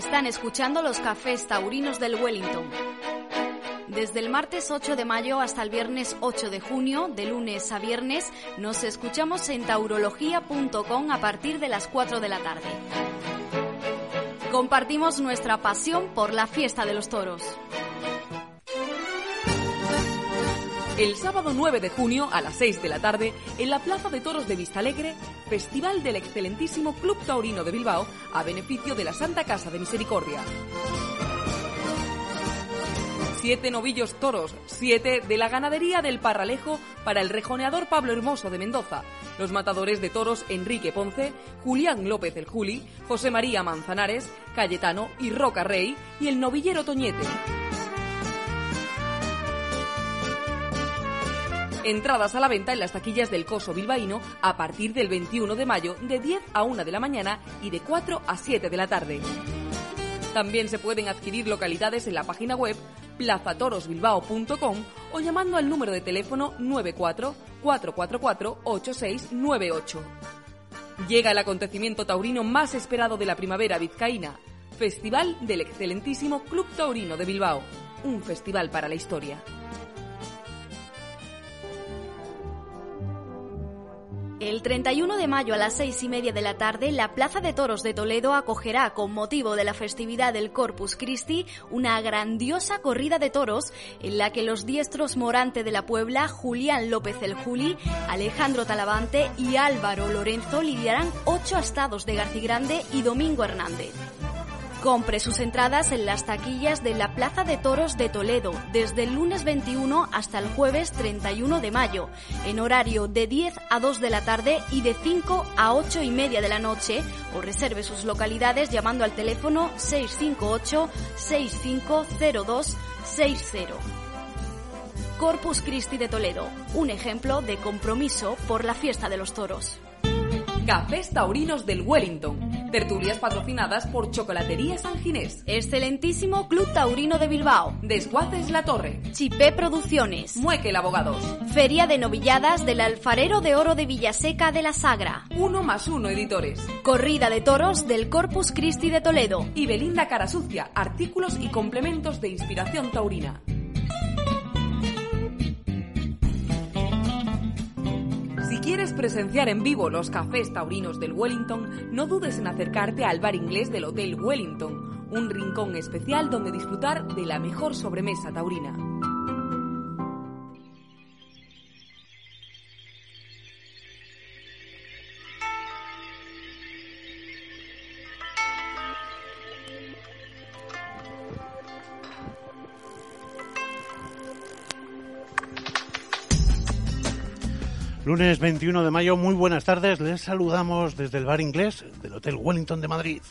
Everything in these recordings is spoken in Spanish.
Están escuchando los cafés taurinos del Wellington. Desde el martes 8 de mayo hasta el viernes 8 de junio, de lunes a viernes, nos escuchamos en taurología.com a partir de las 4 de la tarde. Compartimos nuestra pasión por la fiesta de los toros. El sábado 9 de junio a las 6 de la tarde, en la Plaza de Toros de Vistalegre, Festival del excelentísimo Club Taurino de Bilbao a beneficio de la Santa Casa de Misericordia. Siete novillos toros, siete de la ganadería del Parralejo para el rejoneador Pablo Hermoso de Mendoza, los matadores de toros Enrique Ponce, Julián López el Juli, José María Manzanares, Cayetano y Roca Rey y el novillero Toñete. Entradas a la venta en las taquillas del Coso Bilbaíno a partir del 21 de mayo de 10 a 1 de la mañana y de 4 a 7 de la tarde. También se pueden adquirir localidades en la página web plazatorosbilbao.com o llamando al número de teléfono 94 444 8698. Llega el acontecimiento taurino más esperado de la primavera vizcaína, Festival del excelentísimo Club Taurino de Bilbao, un festival para la historia. El 31 de mayo a las seis y media de la tarde, la Plaza de Toros de Toledo acogerá, con motivo de la festividad del Corpus Christi, una grandiosa corrida de toros en la que los diestros Morante de la Puebla, Julián López el Juli, Alejandro Talavante y Álvaro Lorenzo lidiarán ocho astados de Garcigrande y Domingo Hernández. Compre sus entradas en las taquillas de la Plaza de Toros de Toledo desde el lunes 21 hasta el jueves 31 de mayo, en horario de 10 a 2 de la tarde y de 5 a 8 y media de la noche, o reserve sus localidades llamando al teléfono 658 650260. Corpus Christi de Toledo, un ejemplo de compromiso por la fiesta de los toros. Cafés Taurinos del Wellington. Tertulias patrocinadas por Chocolatería San Ginés. Excelentísimo Club Taurino de Bilbao. Desguaces La Torre. Chipé Producciones. Muekel Abogados. Feria de Novilladas del Alfarero de Oro de Villaseca de la Sagra. Uno más uno editores. Corrida de toros del Corpus Christi de Toledo. Y Belinda Carasucia. Artículos y complementos de inspiración taurina. Quieres presenciar en vivo los cafés taurinos del Wellington, no dudes en acercarte al bar inglés del Hotel Wellington, un rincón especial donde disfrutar de la mejor sobremesa taurina. Lunes 21 de mayo, muy buenas tardes. Les saludamos desde el bar inglés del Hotel Wellington de Madrid.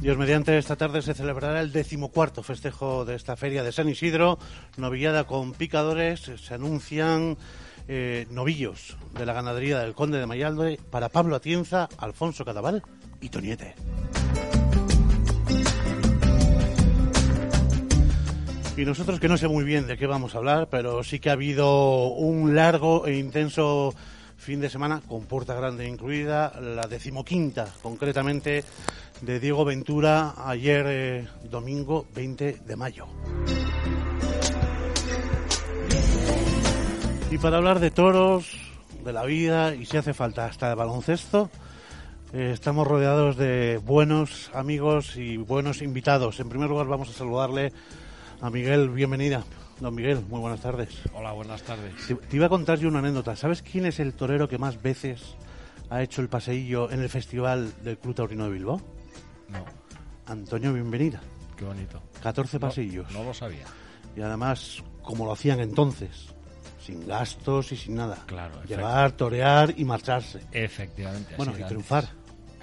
Dios mediante, esta tarde se celebrará el decimocuarto festejo de esta feria de San Isidro, novillada con picadores. Se anuncian eh, novillos de la ganadería del Conde de Mayalde para Pablo Atienza, Alfonso Cadaval y Toniete. Y nosotros que no sé muy bien de qué vamos a hablar, pero sí que ha habido un largo e intenso fin de semana, con puerta grande incluida, la decimoquinta concretamente de Diego Ventura ayer eh, domingo 20 de mayo. Y para hablar de toros, de la vida y si hace falta hasta de baloncesto, eh, estamos rodeados de buenos amigos y buenos invitados. En primer lugar vamos a saludarle a Miguel, bienvenida. Don Miguel, muy buenas tardes. Hola, buenas tardes. Te, te iba a contar yo una anécdota. ¿Sabes quién es el torero que más veces ha hecho el paseillo en el Festival del Club Taurino de Bilbao? No, Antonio, bienvenida. qué bonito. 14 No- pasillos. No, lo sabía. Y además, como lo hacían entonces, sin gastos y sin nada. Claro, Llegar, torear y marcharse. Efectivamente. Bueno, y triunfar.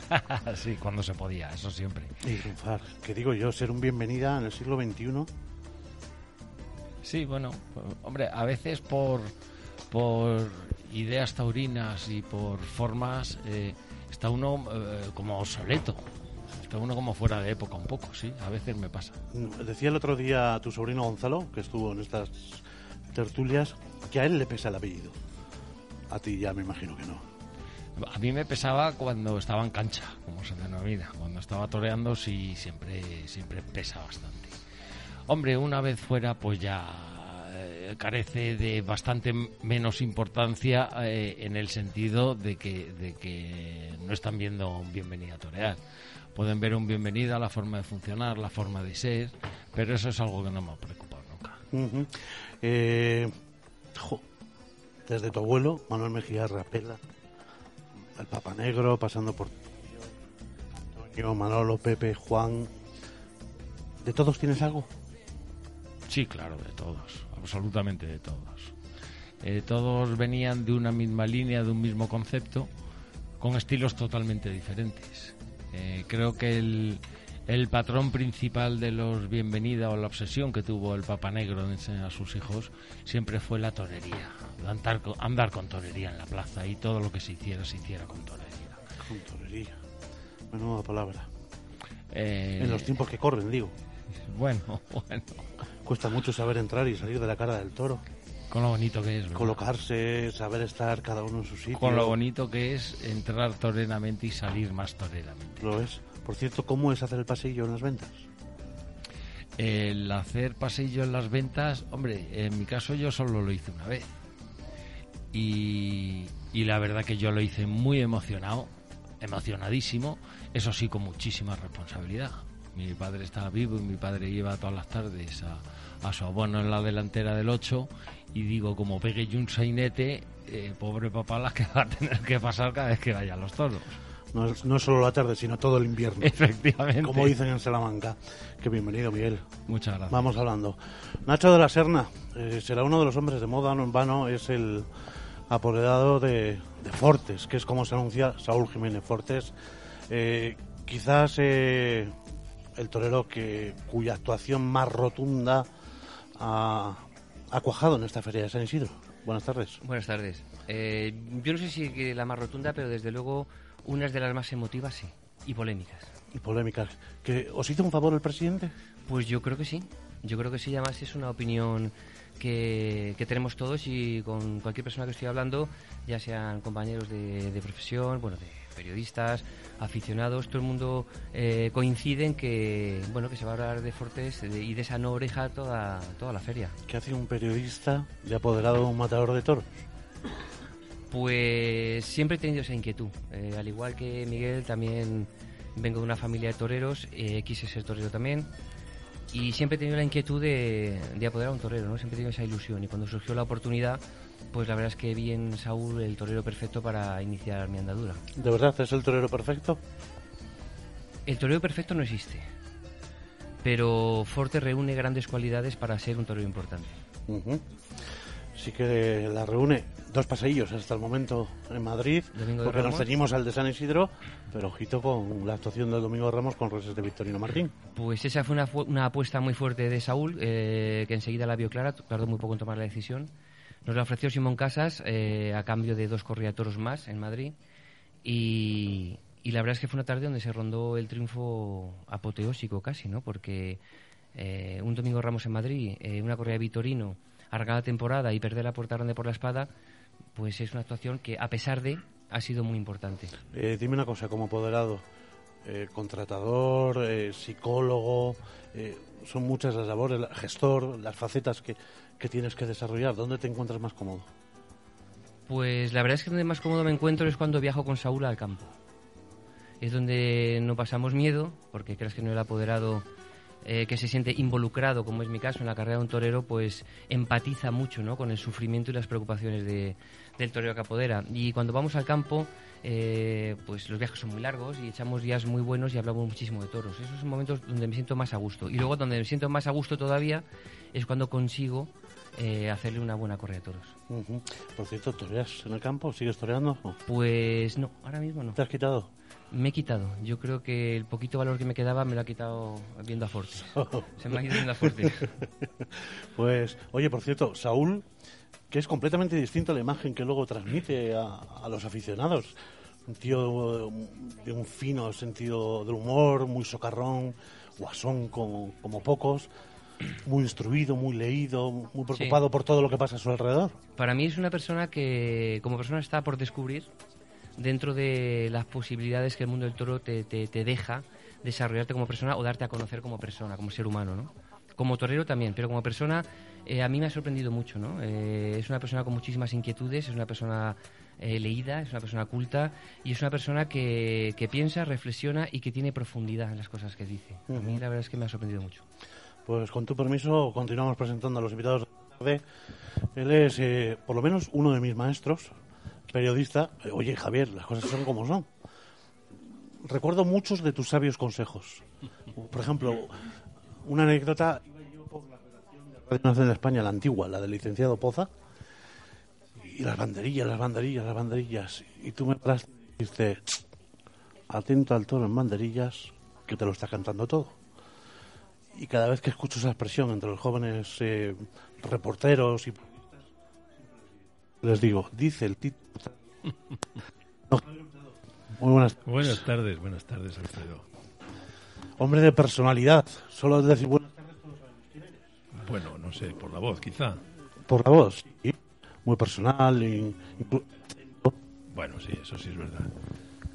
sí, cuando se podía, eso siempre. Y triunfar. Que digo yo, ser un bienvenida en el siglo XXI. Sí, bueno, hombre, a veces por, por ideas taurinas y por formas eh, está uno eh, como obsoleto. Está uno como fuera de época un poco, sí, a veces me pasa. Decía el otro día tu sobrino Gonzalo, que estuvo en estas tertulias, que a él le pesa el apellido. A ti ya me imagino que no. A mí me pesaba cuando estaba en cancha, como se denomina. Cuando estaba toreando sí siempre, siempre pesa bastante. Hombre, una vez fuera pues ya eh, carece de bastante menos importancia eh, en el sentido de que, de que no están viendo un bienvenido a torear. Pueden ver un bienvenido a la forma de funcionar, la forma de ser, pero eso es algo que no me ha preocupado nunca. Eh, desde tu abuelo, Manuel Mejía Rapela, el Papa Negro, pasando por Antonio, Manolo, Pepe, Juan. ¿De todos tienes algo? Sí, claro, de todos, absolutamente de todos. Eh, todos venían de una misma línea, de un mismo concepto, con estilos totalmente diferentes. Eh, creo que el, el patrón principal de los bienvenida o la obsesión que tuvo el Papa Negro de enseñar a sus hijos siempre fue la torería, andar con, andar con torería en la plaza y todo lo que se hiciera se hiciera con torería. Con torería. Menuda palabra. Eh, En los tiempos que corren, digo. Bueno, bueno, Cuesta mucho saber entrar y salir de la cara del toro. con lo bonito que es. ¿verdad? Colocarse, saber estar cada uno en su sitio. Con lo bonito que es entrar toreramente y salir más toreramente. Lo es. Por cierto, ¿cómo es hacer el pasillo en las ventas? El hacer pasillo en las ventas, hombre, en mi caso yo solo lo hice una vez. Y, y la verdad que yo lo hice muy emocionado, emocionadísimo, eso sí, con muchísima responsabilidad. Mi padre estaba vivo y mi padre iba todas las tardes a, a su abuelo en la delantera del 8 y digo, como pegue yo un sainete, eh, pobre papá la que va a tener que pasar cada vez que vaya a los toros. No es, no solo la tarde, sino todo el invierno. Efectivamente. Como dicen en Salamanca. Que bienvenido, Miguel. Muchas gracias. Vamos hablando. Nacho de la Serna eh, será uno de los hombres de moda, no en vano, es el apoderado de, de Fortes, que es como se anuncia Saúl Jiménez Fortes. Eh, quizás eh, el torero que cuya actuación más rotunda ha, ha cuajado en esta feria de San Isidro. Buenas tardes. Buenas tardes. Eh, yo no sé si la más rotunda, pero desde luego unas de las más emotivas, sí. Y polémicas. Y polémicas. ¿Que ¿Os hizo un favor el presidente? Pues yo creo que sí. Yo creo que sí, además es una opinión que, que tenemos todos y con cualquier persona que estoy hablando, ya sean compañeros de, de profesión, bueno, de periodistas, aficionados, todo el mundo eh, coincide en que, bueno, que se va a hablar de Fortes y de esa no oreja toda, toda la feria. ¿Qué hace un periodista de apoderado de un matador de toros? Pues siempre he tenido esa inquietud. Eh, al igual que Miguel, también vengo de una familia de toreros, eh, quise ser torero también. Y siempre he tenido la inquietud de, de apoderar a un torero, ¿no? Siempre he tenido esa ilusión. Y cuando surgió la oportunidad, pues la verdad es que vi en Saúl el torero perfecto para iniciar mi andadura. ¿De verdad es el torero perfecto? El torero perfecto no existe. Pero Forte reúne grandes cualidades para ser un torero importante. Sí que la reúne dos paseillos hasta el momento en Madrid, Domingo porque nos ceñimos al de San Isidro, pero ojito con la actuación del Domingo Ramos con reses de Victorino Martín. Pues esa fue una, fu- una apuesta muy fuerte de Saúl, eh, que enseguida la vio clara, tardó muy poco en tomar la decisión. Nos la ofreció Simón Casas eh, a cambio de dos corriatoros más en Madrid. Y, y la verdad es que fue una tarde donde se rondó el triunfo apoteósico casi, ¿no? Porque eh, un Domingo Ramos en Madrid, eh, una correa de Vitorino, la temporada y perder la puerta grande por la espada, pues es una actuación que, a pesar de, ha sido muy importante. Dime una cosa, como apoderado, contratador, psicólogo, son muchas las labores, la- gestor, las facetas que, que tienes que desarrollar. ¿Dónde te encuentras más cómodo? Pues la verdad es que donde más cómodo me encuentro es cuando viajo con Saúl al campo. Es donde no pasamos miedo, porque creas que no el apoderado eh, que se siente involucrado, como es mi caso, en la carrera de un torero, pues empatiza mucho ¿no? con el sufrimiento y las preocupaciones de- del torero que apodera. Y cuando vamos al campo, eh, pues los viajes son muy largos y echamos días muy buenos y hablamos muchísimo de toros. Esos son momentos donde me siento más a gusto. Y luego donde me siento más a gusto todavía es cuando consigo eh, hacerle una buena correa de toros. Ujú. Por cierto, ¿toreas en el campo? ¿Sigues toreando? ¿O Pues no, ahora mismo no. ¿Te has quitado? Me he quitado. Yo creo que el poquito valor que me quedaba me lo ha quitado viendo a Forte. Se me ha ido viendo a Forte. Pues, oye, por cierto, Saúl, que es completamente distinto a la imagen que luego transmite a, a los aficionados. Un tío eh, de un fino sentido del humor, muy socarrón, guasón como, como pocos, muy instruido, muy leído, muy preocupado por todo lo que pasa a su alrededor. Para mí es una persona que, como persona, está por descubrir, dentro de las posibilidades que el mundo del toro te, te, te deja desarrollarte como persona o darte a conocer como persona, como ser humano, ¿no? Como torero también, pero como persona eh, a mí me ha sorprendido mucho, ¿no? Eh, es una persona con muchísimas inquietudes, es una persona eh, leída, es una persona culta y es una persona que, que, piensa, reflexiona y que tiene profundidad en las cosas que dice. A mí la verdad es que me ha sorprendido mucho. Pues con tu permiso continuamos presentando a los invitados de la tarde. Él es, eh, por lo menos, uno de mis maestros, periodista. Eh, Oye, Javier, las cosas son como son. Recuerdo muchos de tus sabios consejos. Por ejemplo, una anécdota. De Radio Nacional de España, la antigua, la del licenciado Poza, y las banderillas, las banderillas, las banderillas. Y tú me paraste y dijiste, atento al toro en banderillas, que te lo está cantando todo. Y cada vez que escucho esa expresión entre los jóvenes eh, reporteros y les digo, dice el título. No. Muy buenas tardes. Buenas tardes, buenas tardes, Alfredo. Hombre de personalidad. Solo decir buenas tardes Bueno, no sé, por la voz, quizá. por la voz. sí. Muy personal. y- Bueno, sí, eso sí es verdad.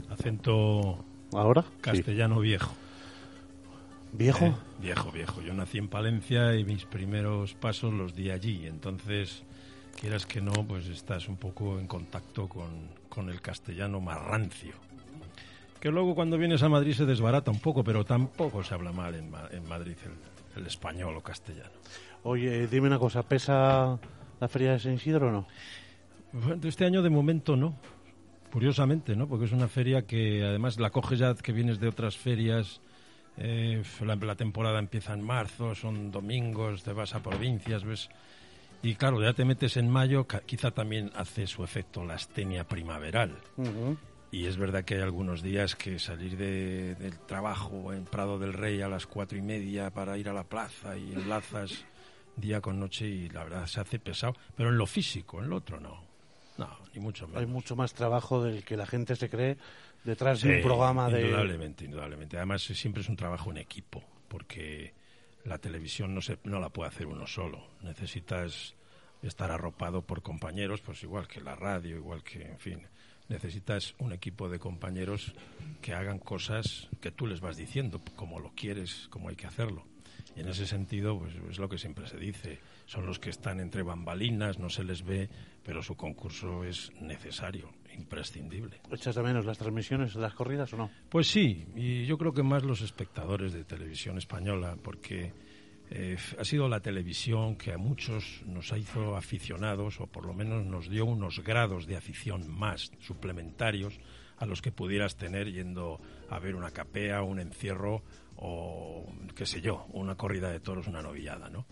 Acento ¿Ahora? Sí. castellano viejo. ¿Viejo? Eh, viejo, viejo. Yo nací en Palencia y mis primeros pasos los di allí. Entonces, quieras que no, pues estás un poco en contacto con, con el castellano más rancio. Que luego cuando vienes a Madrid se desbarata un poco, pero tampoco se habla mal en, Ma- en Madrid el, el español o castellano. Oye, dime una cosa. ¿Pesa la feria de San Isidro o no? Bueno, este año de momento no. Curiosamente, ¿no? Porque es una feria que además la coges ya que vienes de otras ferias. Eh, la, la temporada empieza en marzo, son domingos, te vas a provincias, ves. Y claro, ya te metes en mayo, quizá también hace su efecto la astenia primaveral. Ujú. Y es verdad que hay algunos días que salir de- del trabajo en Prado del Rey a las cuatro y media para ir a la plaza y enlazas día con noche y la verdad se hace pesado. Pero en lo físico, en lo otro no. No, ni mucho menos. Hay mucho más trabajo del que la gente se cree detrás de un programa de... Indudablemente, indudablemente. Además, siempre es un trabajo en equipo, porque la televisión no, se, no la puede hacer uno solo. Necesitas estar arropado por compañeros, pues igual que la radio, igual que, en fin. Necesitas un equipo de compañeros que hagan cosas que tú les vas diciendo, como lo quieres, como hay que hacerlo. Y en ese sentido, pues es lo que siempre se dice. Son los que están entre bambalinas, no se les ve, pero su concurso es necesario, imprescindible. ¿Echas de menos las transmisiones las corridas o no? Pues sí, y yo creo que más los espectadores de televisión española, porque eh, ha sido la televisión que a muchos nos hizo aficionados, o por lo menos nos dio unos grados de afición más suplementarios a los que pudieras tener yendo a ver una capea, un encierro o, qué sé yo, una corrida de toros, una novillada, ¿no?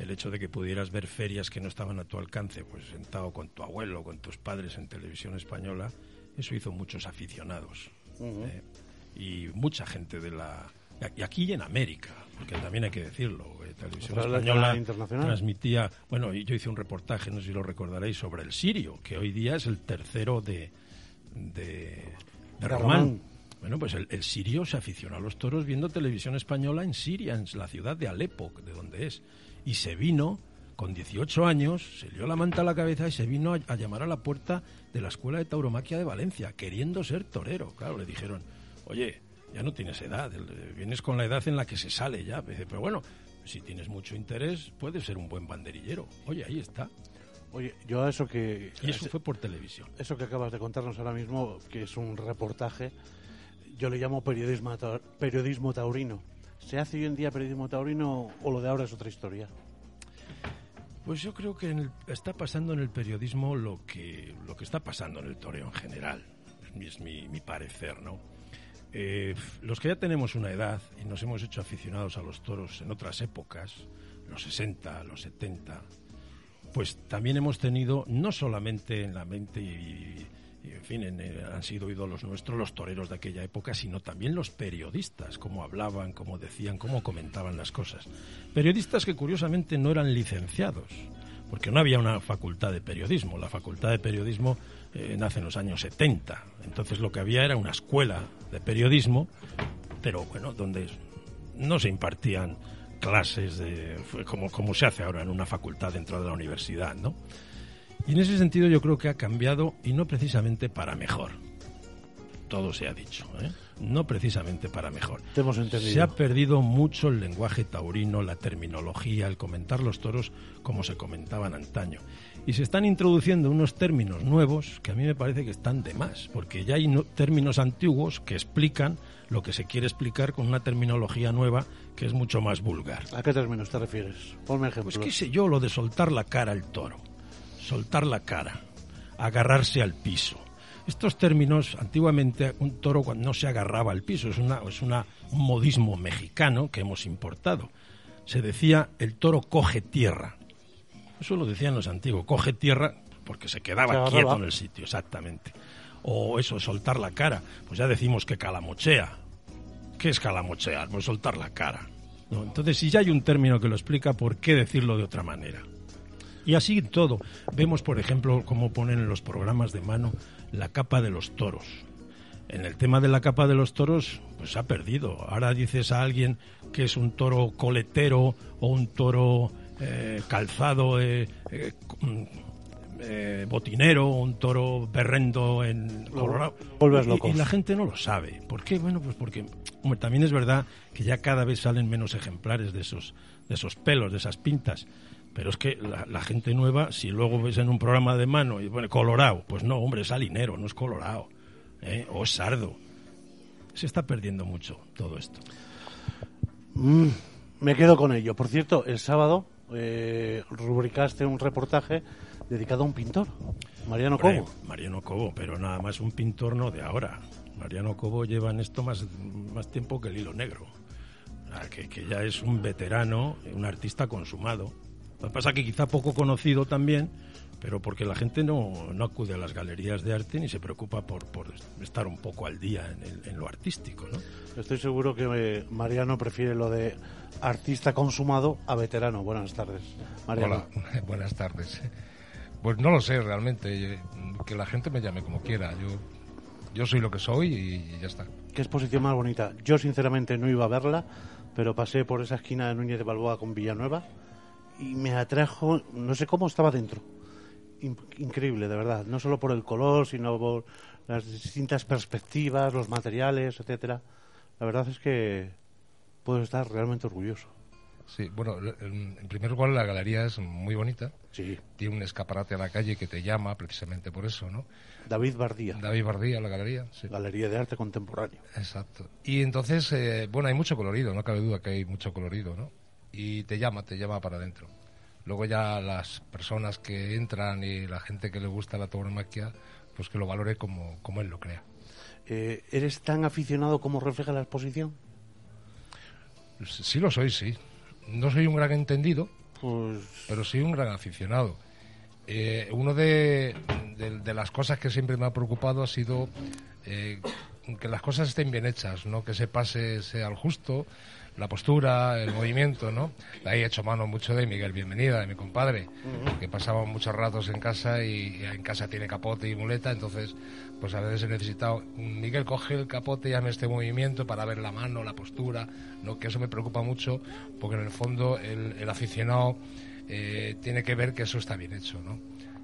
El hecho de que pudieras ver ferias que no estaban a tu alcance, pues sentado con tu abuelo, con tus padres en televisión española, eso hizo muchos aficionados. ¿eh? y mucha gente de la y aquí y en América porque también hay que decirlo eh, televisión española internacional. transmitía bueno yo hice un reportaje no sé si lo recordaréis sobre el sirio que hoy día es el tercero de de, de De Román. Román. Bueno, pues el, el sirio se aficionó a los toros viendo televisión española en Siria, en la ciudad de Alepo, de donde es. Y se vino, con 18 años, se lió la manta a la cabeza y se vino a, a llamar a la puerta de la Escuela de Tauromaquia de Valencia, queriendo ser torero. Claro, le dijeron, oye, ya no tienes edad, el- vienes con la edad en la que se sale ya. Pero bueno, si tienes mucho interés, puedes ser un buen banderillero. Oye, ahí está. Oye, yo a eso que... Y eso fue por televisión. Eso que acabas de contarnos ahora mismo, que es un reportaje, yo le llamo periodismo, periodismo taurino. ¿Se hace hoy en día periodismo taurino o lo de ahora es otra historia? Pues yo creo que está pasando en el periodismo lo que, lo que está pasando en el toreo en general. Es mi parecer, ¿no? Eh, los que ya tenemos una edad y nos hemos hecho aficionados a los toros en otras épocas, los 60, los 70, pues también hemos tenido, no solamente en la mente y, y, en fin, en, eh, han sido ídolos nuestros los toreros de aquella época, sino también los periodistas, cómo hablaban, cómo decían, cómo comentaban las cosas. Periodistas que curiosamente no eran licenciados, porque no había una facultad de periodismo. La facultad de periodismo eh, nace en los años 70. Entonces lo que había era una escuela de periodismo, pero bueno, donde no se impartían clases de, como, como se hace ahora en una facultad dentro de la universidad, ¿no? Y en ese sentido yo creo que ha cambiado y no precisamente para mejor. todo se ha dicho, ¿eh? no precisamente para mejor. Te hemos entendido. Se ha perdido mucho el lenguaje taurino, la terminología, el comentar los toros como se comentaban antaño. Y se están introduciendo unos términos nuevos que a mí me parece que están de más, porque ya hay términos antiguos que explican lo que se quiere explicar con una terminología nueva que es mucho más vulgar. ¿A qué términos te refieres? Ponme ejemplos. Pues qué sé yo, lo de soltar la cara al toro, soltar la cara, agarrarse al piso. Estos términos, antiguamente un toro no se agarraba al piso, es, una, es una, un modismo mexicano que hemos importado. Se decía el toro coge tierra. Eso lo decían los antiguos, coge tierra porque se quedaba quieto en el sitio, exactamente. O eso, soltar la cara, pues ya decimos que calamochea. ¿Qué es calamochear? Pues soltar la cara. Entonces, si ya hay un término que lo explica, ¿por qué decirlo de otra manera? Y así todo. Vemos, por ejemplo, cómo ponen en los programas de mano la capa de los toros. En el tema de la capa de los toros, pues se ha perdido. Ahora dices a alguien que es un toro coletero o un toro eh, calzado, eh, eh, mm, botinero, un toro berrendo en Colorado. Y, y, la gente no lo sabe. ¿Por qué? Bueno, pues porque también es verdad que ya cada vez salen menos ejemplares de esos, de esos pelos, de esas pintas. Pero es que la, gente nueva, si luego ves en un programa de mano y pone colorado, pues no, hombre, es salinero, no es colorado. ¿eh? O es sardo. Se está perdiendo mucho todo esto. Mm, me quedo con ello. Por cierto, el sábado eh, rubricaste un reportaje dedicado a un pintor, Mariano Cobo. Mariano Cobo, pero nada más un pintor no de ahora. Mariano Cobo lleva en esto más, más tiempo que el hilo negro. Que, que ya es un veterano, un artista consumado lo que pasa es que quizá poco conocido también, pero porque la gente no, no acude a las galerías de arte ni se preocupa por, por estar un poco al día en, lo artístico. ¿no? Estoy seguro que eh, Mariano prefiere lo de artista consumado a veterano. Buenas tardes, Mariano. Hola, buenas tardes. Pues no lo sé realmente, eh, que la gente me llame como quiera. Yo, yo soy lo que soy y ya está. ¿Qué exposición más bonita? Yo sinceramente no iba a verla, pero pasé por esa esquina de Núñez de Balboa con Villanueva y me atrajo, no sé cómo estaba dentro. increíble, de verdad. No solo por el color, sino por las distintas perspectivas, los materiales, etcétera. La verdad es que puedo estar realmente orgulloso. Sí, bueno, en primer lugar la galería es muy bonita. Sí. Tiene un escaparate a la calle que te llama precisamente por eso, ¿no? David Bardía. David Bardía, la galería. Sí. Galería de arte contemporáneo. Exacto. Y entonces, eh, bueno, hay mucho colorido, no cabe duda que hay mucho colorido, ¿no? Y te llama, te llama para adentro. Luego ya las personas que entran y la gente que le gusta la tauromaquia, pues que lo valore como, como él lo crea. Eh, ¿Eres tan aficionado como refleja la exposición? Sí lo soy, sí. No soy un gran entendido, pues... pero sí un gran aficionado. Eh, una de, de, las cosas que siempre me ha preocupado ha sido eh, que las cosas estén bien hechas, no que se pase sea al justo, la postura, el movimiento, ¿no? ahí he hecho mano mucho de Miguel Bienvenida, de mi compadre, que pasaba muchos ratos en casa y, en casa tiene capote y muleta, entonces pues a veces he necesitado, Miguel coge el capote y hazme este movimiento para ver la mano, la postura, ¿no? Que eso me preocupa mucho porque en el fondo el, aficionado eh, tiene que ver que eso está bien hecho, ¿no?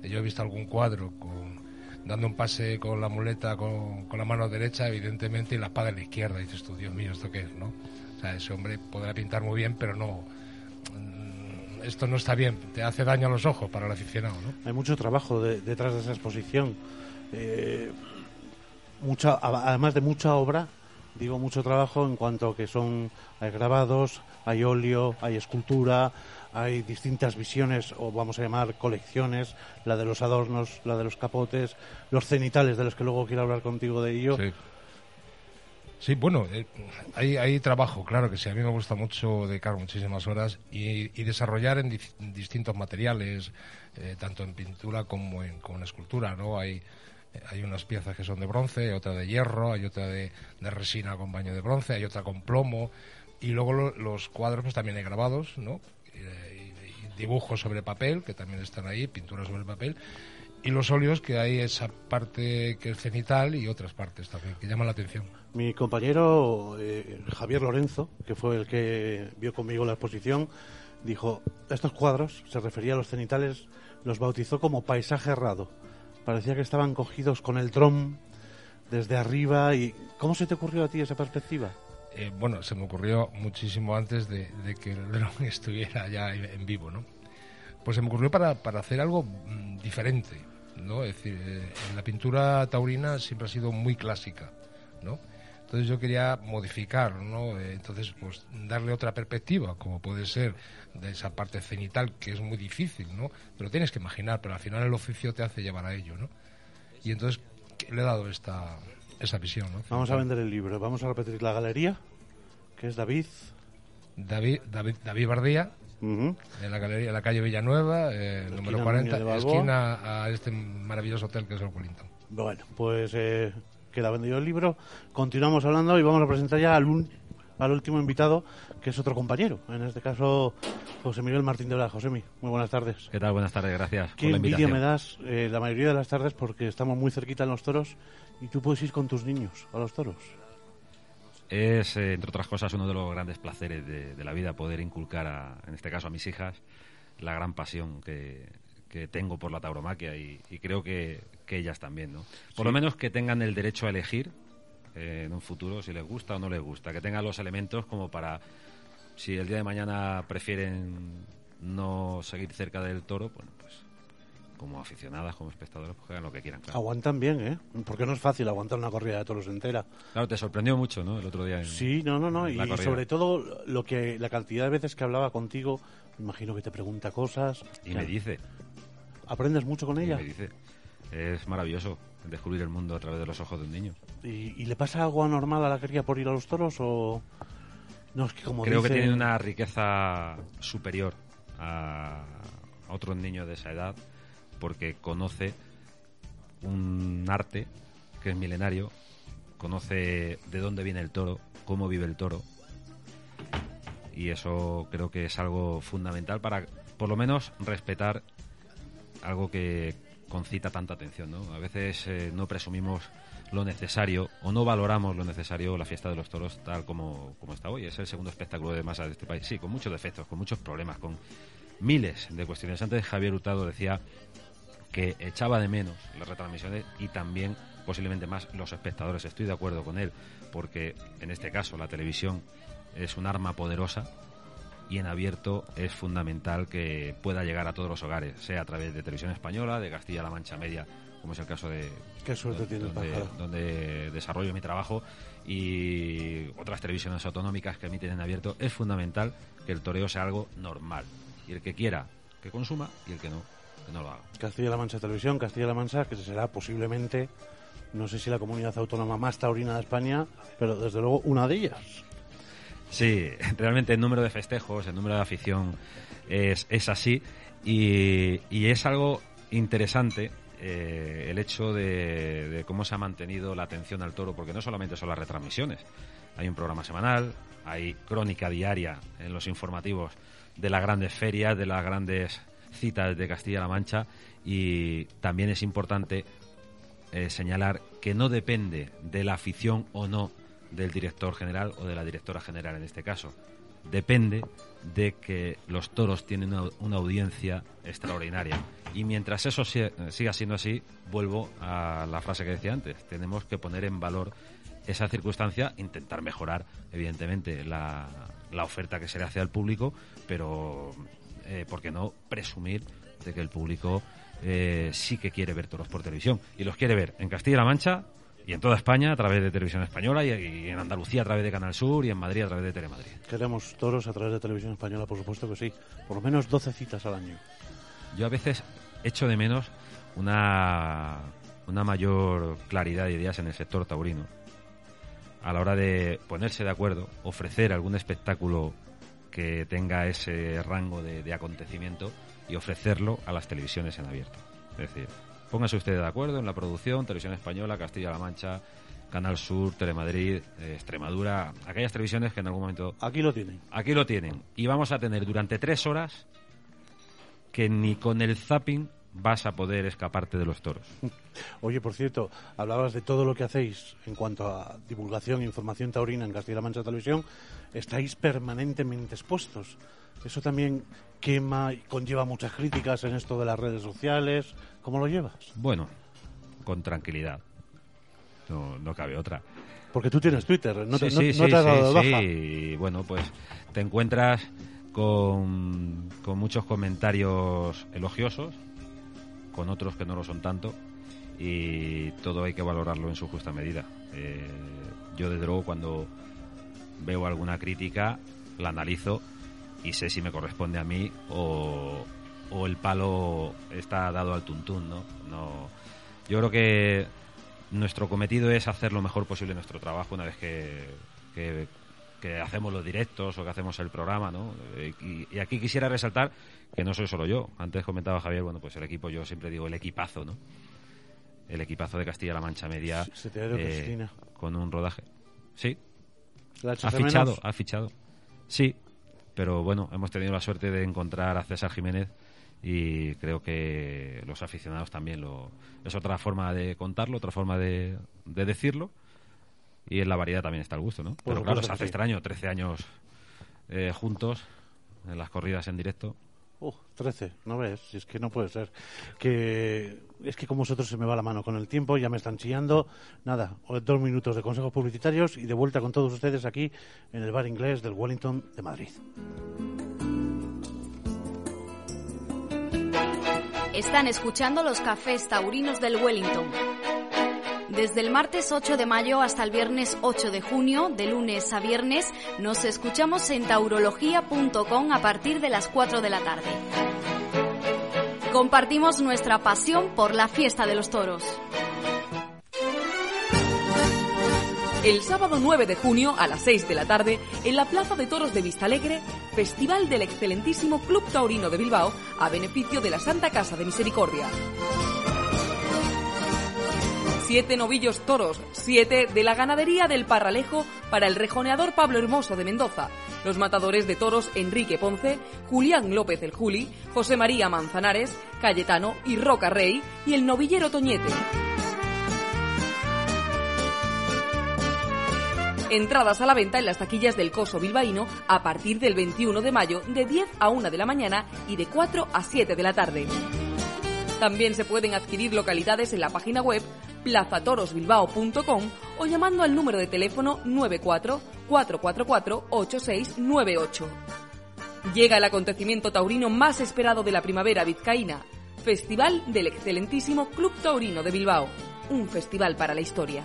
Yo he visto algún cuadro con dando un pase con la muleta con, con la mano derecha, evidentemente, y la espada en la izquierda. Y dices tú, Dios mío, ¿esto qué es? ¿no? O sea, ese hombre podrá pintar muy bien, pero no. Mm, esto no está bien, te hace daño a los ojos para el aficionado, ¿no? Hay mucho trabajo detrás de esa exposición. Eh, mucha, además de mucha obra, digo mucho trabajo en cuanto a que son hay grabados, hay óleo, hay escultura, hay distintas visiones o vamos a llamar colecciones, la de los adornos, la de los capotes, los cenitales de los que luego quiero hablar contigo de ello. Sí. Sí, bueno, eh, hay, hay, trabajo, claro que sí. A mí me gusta mucho dedicar muchísimas horas y, desarrollar en, distintos materiales, eh, tanto en pintura como en, como en escultura, ¿no? Hay, hay unas piezas que son de bronce, otra de hierro, hay otra de, resina con baño de bronce, hay otra con plomo y luego los cuadros pues también hay grabados, ¿no? dibujos sobre papel, que también están ahí, pinturas sobre papel y los óleos que hay esa parte que es cenital y otras partes también que llaman la atención. Mi compañero eh, Javier Lorenzo, que fue el que vio conmigo la exposición, dijo, estos cuadros, se refería a los cenitales, los bautizó como paisaje errado. Parecía que estaban cogidos con el dron desde arriba. y ¿Cómo se te ocurrió a ti esa perspectiva? Eh, bueno, se me ocurrió muchísimo antes de, que el dron estuviera ya en vivo, ¿no? Pues se me ocurrió para, para hacer algo mm, diferente, ¿no? Es decir, eh, la pintura taurina siempre ha sido muy clásica, ¿no? Entonces yo quería modificar, ¿no? Eh, entonces, pues darle otra perspectiva, como puede ser de esa parte cenital, que es muy difícil, ¿no? Pero tienes que imaginar, pero al final el oficio te hace llevar a ello, ¿no? Y entonces le he dado esta, esa visión, ¿no? Vamos a vender el libro, vamos a repetir la galería, que es David... David, David, David Bardía, en la galería, en la calle Villanueva, eh, número 40, esquina a este maravilloso hotel que es el Wellington. Bueno, pues eh, queda vendido el libro. Continuamos hablando y vamos a presentar ya al, al último invitado, que es otro compañero. En este caso, José Miguel Martín de Blas. José muy buenas tardes. ¿Qué tal? Buenas tardes, gracias. Qué envidia me das eh, la mayoría de las tardes porque estamos muy cerquita en los toros y tú puedes ir con tus niños a los toros. Es, eh, entre otras cosas, uno de los grandes placeres de, la vida poder inculcar, a, en este caso a mis hijas, la gran pasión que, que tengo por la tauromaquia y, creo que, ellas también, ¿no? Por lo menos que tengan el derecho a elegir eh, en un futuro si les gusta o no les gusta, que tengan los elementos como para, si el día de mañana prefieren no seguir cerca del toro, bueno, como aficionadas, como espectadores, pues hagan lo que quieran. Aguantan bien, ¿eh? Porque no es fácil aguantar una corrida de toros entera. Claro, te sorprendió mucho, ¿no? El otro día. sí, no, no, no. Y sobre todo lo que la cantidad de veces que hablaba contigo, me imagino que te pregunta cosas. Y me dice. ¿Aprendes mucho con ella? me dice. Es maravilloso descubrir el mundo a través de los ojos de un niño. ¿Y, le pasa algo anormal a la cría por ir a los toros o...? No, es que como Creo que tiene una riqueza superior a otros niños de esa edad porque conoce un arte que es milenario, conoce de dónde viene el toro, cómo vive el toro, y eso creo que es algo fundamental para, por lo menos, respetar algo que concita tanta atención. ¿no? A veces eh, no presumimos lo necesario o no valoramos lo necesario la fiesta de los toros tal como, como está hoy. Es el segundo espectáculo de masa de este país. Sí, con muchos defectos, con muchos problemas, con miles de cuestiones. Antes Javier Hurtado decía que echaba de menos las retransmisiones y también posiblemente más los espectadores. Estoy de acuerdo con él, porque en este caso la televisión es un arma poderosa y en abierto es fundamental que pueda llegar a todos los hogares, sea a través de televisión española, de Castilla-La Mancha Media, como es el caso de Qué suerte tiene donde, donde desarrollo mi trabajo y otras televisiones autonómicas que emiten en abierto, es fundamental que el toreo sea algo normal. Y el que quiera que consuma y el que no, Castilla-La Mancha Televisión, Castilla-La Mancha, que será posiblemente, no sé si la comunidad autónoma más taurina de España, pero desde luego una de ellas. Sí, realmente el número de festejos, el número de afición es, es así. Y, es algo interesante eh, el hecho de, de, cómo se ha mantenido la atención al toro, porque no solamente son las retransmisiones, hay un programa semanal, hay crónica diaria en los informativos de las grandes ferias, de las grandes citas de Castilla-La Mancha y también es importante eh, señalar que no depende de la afición o no del director general o de la directora general en este caso. Depende de que los toros tienen una, audiencia extraordinaria. Y mientras eso siga siendo así, vuelvo a la frase que decía antes, tenemos que poner en valor esa circunstancia, intentar mejorar, evidentemente, la, la oferta que se le hace al público, pero eh, ¿por qué no presumir de que el público eh, sí que quiere ver toros por televisión? Y los quiere ver en Castilla-La Mancha y en toda España a través de Televisión Española y, en Andalucía a través de Canal Sur y en Madrid a través de Telemadrid. Queremos toros a través de Televisión Española, por supuesto que sí. Por lo menos 12 citas al año. Yo a veces echo de menos una, una mayor claridad de ideas en el sector taurino a la hora de ponerse de acuerdo, ofrecer algún espectáculo que tenga ese rango de, acontecimiento y ofrecerlo a las televisiones en abierto. Es decir, pónganse ustedes de acuerdo en la producción, Televisión Española, Castilla-La Mancha, Canal Sur, Telemadrid, eh, Extremadura, aquellas televisiones que en algún momento... Aquí lo tienen. Aquí lo tienen. Y vamos a tener durante tres horas que ni con el zapping vas a poder escaparte de los toros. Oye, por cierto, hablabas de todo lo que hacéis en cuanto a divulgación e información taurina en Castilla-La Mancha Televisión. Estáis permanentemente expuestos. Eso también quema y conlleva muchas críticas en esto de las redes sociales. ¿Cómo lo llevas? Bueno, con tranquilidad. no, no cabe otra. Porque tú tienes Twitter, no te, sí, no- sí, no sí, te has sí, dado sí, baja. y bueno, pues te encuentras con, con muchos comentarios elogiosos, con otros que no lo son tanto, y todo hay que valorarlo en su justa medida. Eh, yo, desde luego, cuando veo alguna crítica, la analizo y sé si me corresponde a mí o, o el palo está dado al tuntún, ¿no? no yo creo que nuestro cometido es hacer lo mejor posible nuestro trabajo una vez que, que, hacemos los directos o que hacemos el programa, ¿no? Eh, y aquí quisiera resaltar que no soy solo yo. Antes comentaba Javier, bueno, pues el equipo, yo siempre digo el equipazo, ¿no? El equipazo de Castilla-La Mancha Media. eh, Se te con un rodaje. Sí, ¿La ha fichado, menos? ha fichado. Sí, pero bueno, hemos tenido la suerte de encontrar a César Jiménez y creo que los aficionados también lo es otra forma de contarlo, otra forma de, de decirlo y en la variedad también está el gusto, ¿no? Pero claro, supuesto se hace sí. extraño, 13 años eh, juntos en las corridas en directo. Uh, 13, no ves, si es que no puede ser. Que es que como vosotros se me va la mano con el tiempo, ya me están chillando. Nada, dos minutos de consejos publicitarios y de vuelta con todos ustedes aquí en el bar inglés del Wellington de Madrid. Están escuchando los cafés taurinos del Wellington. Desde el martes 8 de mayo hasta el viernes 8 de junio, de lunes a viernes, nos escuchamos en taurología.com a partir de las 4 de la tarde. Compartimos nuestra pasión por la fiesta de los toros. El sábado 9 de junio a las 6 de la tarde, en la Plaza de Toros de Vistalegre, Festival del excelentísimo Club Taurino de Bilbao a beneficio de la Santa Casa de Misericordia. Siete novillos toros, siete de la ganadería del Parralejo para el rejoneador Pablo Hermoso de Mendoza, los matadores de toros Enrique Ponce, Julián López el Juli, José María Manzanares, Cayetano y Roca Rey y el novillero Toñete. Entradas a la venta en las taquillas del Coso Bilbaíno a partir del 21 de mayo de 10 a 1 de la mañana y de 4 a 7 de la tarde. También se pueden adquirir localidades en la página web plazatorosbilbao.com o llamando al número de teléfono 94 444 8698. Llega el acontecimiento taurino más esperado de la primavera vizcaína, Festival del excelentísimo Club Taurino de Bilbao, un festival para la historia.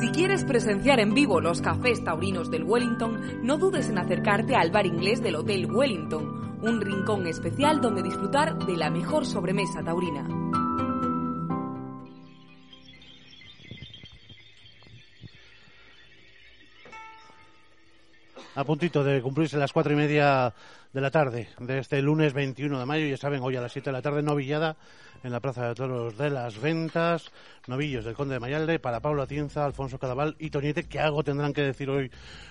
Si quieres presenciar en vivo los cafés taurinos del Wellington, no dudes en acercarte al bar inglés del Hotel Wellington, un rincón especial donde disfrutar de la mejor sobremesa taurina. A puntito de cumplirse las cuatro y media de la tarde de este lunes 21 de mayo. Ya saben, hoy a las 7 de la tarde, novillada en la Plaza de Toros de las Ventas. Novillos del Conde de Mayalde para Pablo Atienza, Alfonso Cadaval y Toñete, que algo tendrán que decir hoy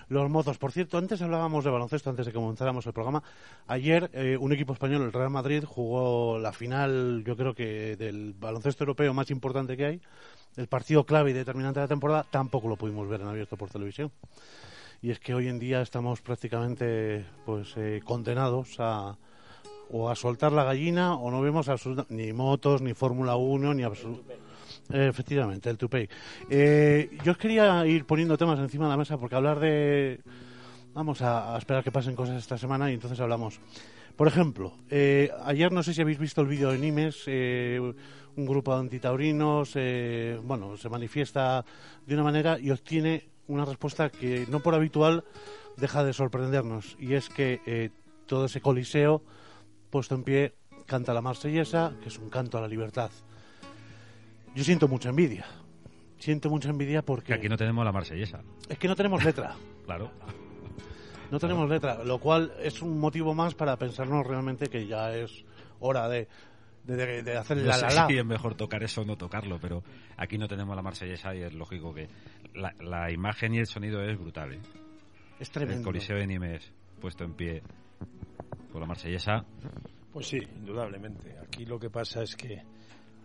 los mozos. Por cierto, antes hablábamos de baloncesto, antes de que comenzáramos el programa. Ayer, eh, un equipo español, el Real Madrid, jugó la final, yo creo que del baloncesto europeo más importante que hay. El partido clave y determinante de la temporada tampoco lo pudimos ver en abierto por televisión y es que hoy en día estamos prácticamente pues eh, condenados a o a soltar la gallina o no vemos ni motos ni Fórmula 1 ni absolu- Eh, efectivamente el Tupay eh, yo os quería ir poniendo temas encima de la mesa porque hablar de vamos a, a esperar que pasen cosas esta semana y entonces hablamos. Por ejemplo eh, ayer no sé si habéis visto el vídeo de Nimes eh, un grupo de antitaurinos eh, bueno se manifiesta de una manera y obtiene una respuesta que no por habitual deja de sorprendernos y es que todo ese coliseo puesto en pie canta la marsellesa que es un canto a la libertad yo siento mucha envidia siento mucha envidia porque Que aquí no tenemos la marsellesa, es que no tenemos letra claro. no tenemos letra, lo cual es un motivo más para pensarnos realmente que ya es hora de, de, hacer No la sé la la. si es mejor tocar eso o no tocarlo, pero aquí no tenemos la marsellesa y es lógico que la, la imagen y el sonido es brutal. ¿eh? Es El tremendo. Coliseo de Nimes puesto en pie con la marsellesa. Pues sí, indudablemente. Aquí lo que pasa es que,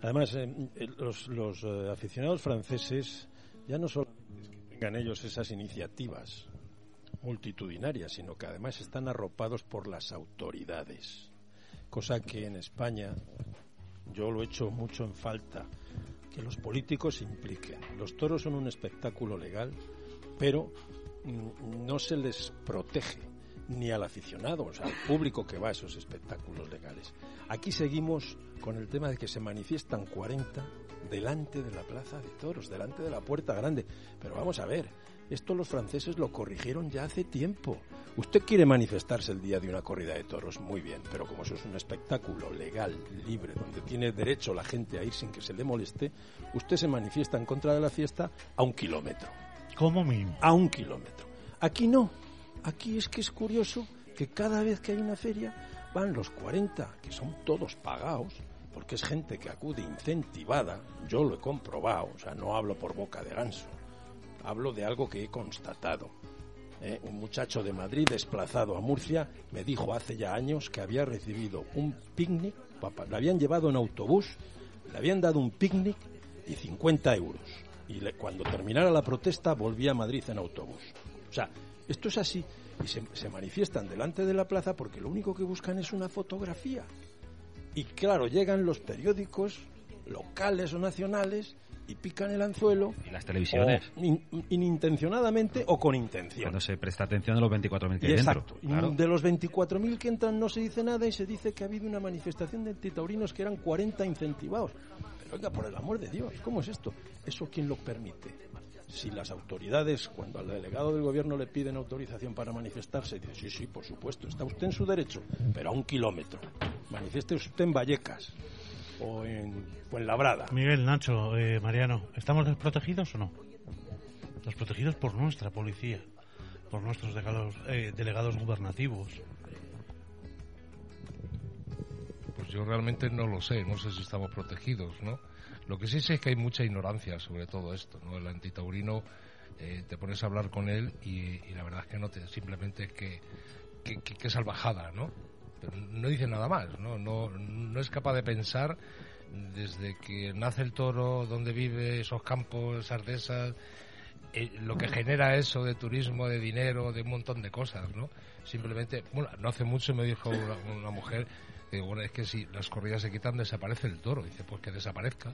además, eh, eh, los, eh, aficionados franceses ya no solo es que tengan ellos esas iniciativas multitudinarias, sino que además están arropados por las autoridades, cosa que en España yo lo echo mucho en falta, que los políticos impliquen. Los toros son un espectáculo legal, pero mm, no se les protege ni al aficionado, o sea, al público que va a esos espectáculos legales. Aquí seguimos con el tema de que se manifiestan 40 delante de la plaza de toros, delante de la puerta grande. Pero vamos a ver, esto los franceses lo corrigieron ya hace tiempo. Usted quiere manifestarse el día de una corrida de toros, muy bien, pero como eso es un espectáculo legal, libre, donde tiene derecho la gente a ir sin que se le moleste, usted se manifiesta en contra de la fiesta a un kilómetro. ¿Cómo mínimo? A un kilómetro. Aquí no. Aquí es que es curioso que cada vez que hay una feria van los 40, que son todos pagados, porque es gente que acude incentivada, yo lo he comprobado, o sea, no hablo por boca de ganso, hablo de algo que he constatado. ¿eh? Un muchacho de Madrid desplazado a Murcia me dijo hace ya años que había recibido un picnic, papá, le habían llevado en autobús, le habían dado un picnic y 50 euros. Y cuando terminara la protesta volvía a Madrid en autobús. O sea, esto es así. Y se, se manifiestan delante de la plaza porque lo único que buscan es una fotografía. Y claro, llegan los periódicos locales o nacionales y pican el anzuelo. Y las televisiones. o in- inintencionadamente o con intención. Cuando se presta atención a los 24.000 que exacto. dentro. Claro. De los 24.000 que entran no se dice nada y se dice que ha habido una manifestación de antitaurinos que eran 40 incentivados. Pero oiga, por el amor de Dios, ¿cómo es esto? ¿Eso quién lo permite? Si las autoridades, cuando al delegado del gobierno le piden autorización para manifestarse, dice, sí, sí, por supuesto, está usted en su derecho, pero a un kilómetro. Manifieste usted en Vallecas o en Fuenlabrada. Miguel, Nacho, eh, Mariano, ¿estamos desprotegidos o no? Desprotegidos por nuestra policía, por nuestros delegados, eh, delegados gubernativos. Pues yo realmente no lo sé, no sé si estamos protegidos, ¿no? Lo que sí sé es que hay mucha ignorancia sobre todo esto, ¿no? El antitaurino, eh, te pones a hablar con él y, la verdad es que no te, simplemente que, que, salvajada, ¿no? Pero no dice nada más, ¿no? No, no es capaz de pensar desde que nace el toro, dónde vive, esos campos, esas eh, lo que genera eso de turismo, de dinero, de un montón de cosas, ¿no? Simplemente, bueno, no hace mucho me dijo una, una mujer, digo, bueno, es que si las corridas se quitan, desaparece el toro. Dice, pues que desaparezca.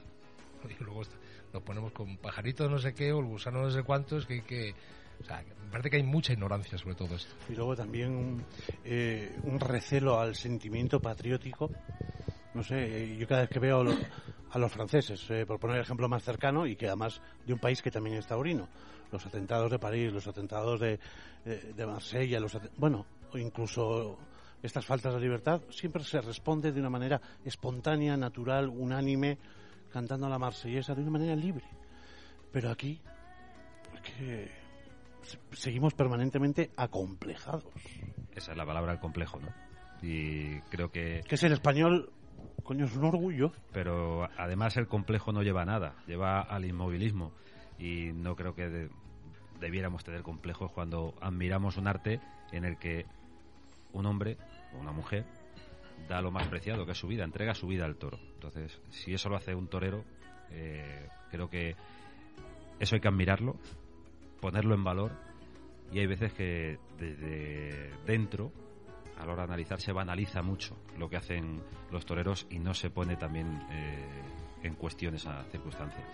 Y luego está- nos ponemos con pajaritos no sé qué, o el gusano no sé cuántos, que hay que... O sea, me parece que hay mucha ignorancia sobre todo esto. Y luego también un, eh, un recelo al sentimiento patriótico. No sé, eh, yo cada vez que veo lo- a los franceses, eh, por poner el ejemplo más cercano, y que además de un país que también es taurino, los atentados de París, los atentados de, de, de Marsella, los bueno, incluso estas faltas de libertad, siempre se responde de una manera espontánea, natural, unánime, cantando la marsellesa de una manera libre. Pero aquí, es que se- seguimos permanentemente acomplejados. Esa es la palabra, el complejo, ¿no? Y creo que... Que es el español, coño, es un orgullo. Pero además el complejo no lleva a nada, lleva al inmovilismo. Y no creo que de- debiéramos tener complejos cuando admiramos un arte en el que un hombre o una mujer da lo más preciado, que es su vida, entrega su vida al toro. Entonces, si eso lo hace un torero, eh, creo que eso hay que admirarlo, ponerlo en valor. Y hay veces que desde dentro, a la hora de analizar, se banaliza mucho lo que hacen los toreros y no se pone también eh, en cuestión esa circunstancia.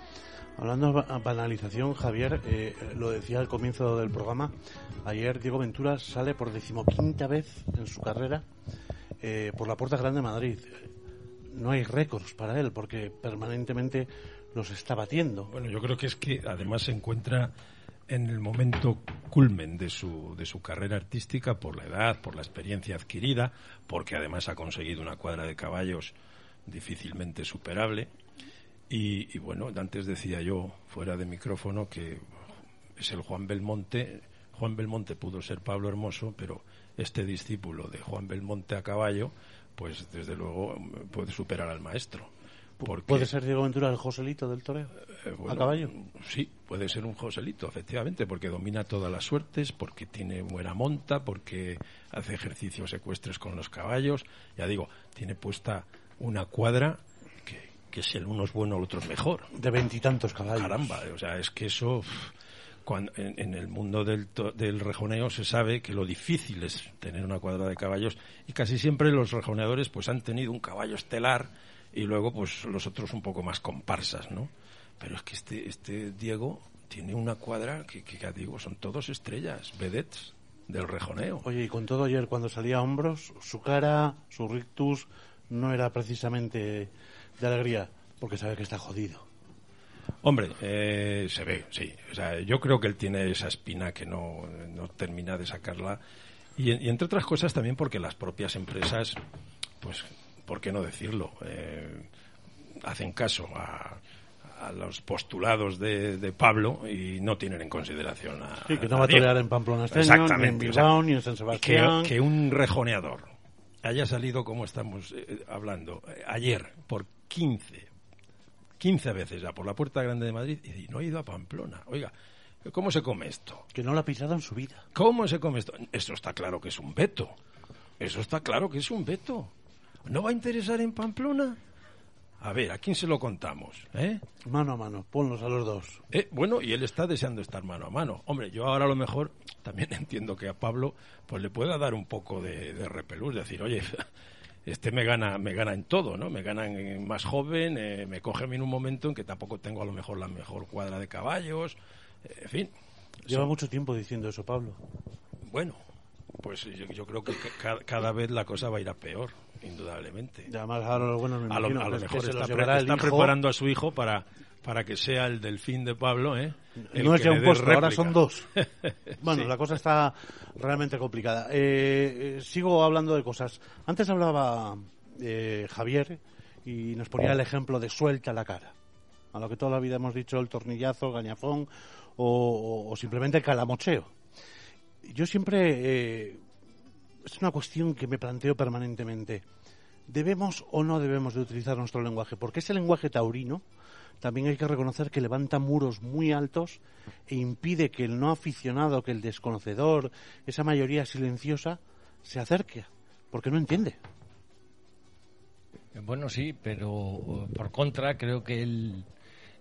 Hablando de ba- banalización, Javier, eh, lo decía al comienzo del programa, ayer Diego Ventura sale por decimoquinta vez en su carrera eh, por la Puerta Grande de Madrid. No hay récords para él porque permanentemente los está batiendo. Bueno, yo creo que es que además se encuentra en el momento culmen de su, de su carrera artística por la edad, por la experiencia adquirida, porque además ha conseguido una cuadra de caballos difícilmente superable. Y, y bueno, antes decía yo, fuera de micrófono, que es el Juan Belmonte. Juan Belmonte pudo ser Pablo Hermoso, pero este discípulo de Juan Belmonte a caballo, pues desde luego puede superar al maestro. Porque, ¿Puede ser Diego Ventura el Joselito del toreo? eh, ¿A caballo? Sí, puede ser un Joselito, efectivamente, porque domina todas las suertes, porque tiene buena monta, porque hace ejercicios ecuestres con los caballos. Ya digo, tiene puesta una cuadra que, si el uno es bueno, el otro es mejor. De veintitantos caballos. Caramba, o sea, es que eso. cuando, en, el mundo del, del rejoneo se sabe que lo difícil es tener una cuadra de caballos y casi siempre los rejoneadores pues han tenido un caballo estelar y luego pues los otros un poco más comparsas, ¿no? Pero es que este, este Diego tiene una cuadra que, que ya digo, son todos estrellas, vedettes del rejoneo. Oye, y con todo ayer cuando salía a hombros, su cara, su rictus, no era precisamente de alegría, porque sabe que está jodido. Hombre, eh, se ve, sí. O sea, yo creo que él tiene esa espina que no, no termina de sacarla. Y, entre otras cosas también porque las propias empresas, pues, ¿por qué no decirlo? Eh, hacen caso a, a los postulados de, Pablo y no tienen en consideración a. Sí, que no va a torear en Pamplona este ni en Bilbao, ni en San Sebastián. Que, un rejoneador haya salido, como estamos eh, hablando, eh, ayer por 15, 15 veces ya por la Puerta Grande de Madrid y no ha ido a Pamplona. Oiga, ¿cómo se come esto? Que no lo ha pisado en su vida. ¿Cómo se come esto? Eso está claro que es un veto. Eso está claro que es un veto. ¿No va a interesar en Pamplona? A ver, ¿a quién se lo contamos? ¿Eh? Mano a mano, ponlos a los dos. Eh, bueno, y él está deseando estar mano a mano. Hombre, yo ahora a lo mejor también entiendo que a Pablo pues le pueda dar un poco de, de repelús, decir, oye, este me gana, me gana en todo, ¿no? Me gana en, más joven, eh, me coge en un momento en que tampoco tengo a lo mejor la mejor cuadra de caballos, eh, en fin. Lleva mucho tiempo diciendo eso, Pablo. Bueno, pues yo, creo que cada vez la cosa va a ir a peor indudablemente. además, ahora lo bueno a lo, mejor está, preparando a su hijo para, para que sea el delfín de Pablo, ¿eh? no es ya un puesto, ahora son dos. bueno, la cosa está realmente complicada. Eh, eh, sigo hablando de cosas. Antes hablaba eh, Javier y nos ponía el ejemplo de suelta la cara. A lo que toda la vida hemos dicho el tornillazo, el gañafón o, o simplemente el calamocheo. Yo siempre es una cuestión que me planteo permanentemente. ¿Debemos o no debemos de utilizar nuestro lenguaje? Porque ese lenguaje taurino también hay que reconocer que levanta muros muy altos e impide que el no aficionado, que el desconocedor, esa mayoría silenciosa, se acerque, porque no entiende. Bueno, sí, pero por contra creo que el,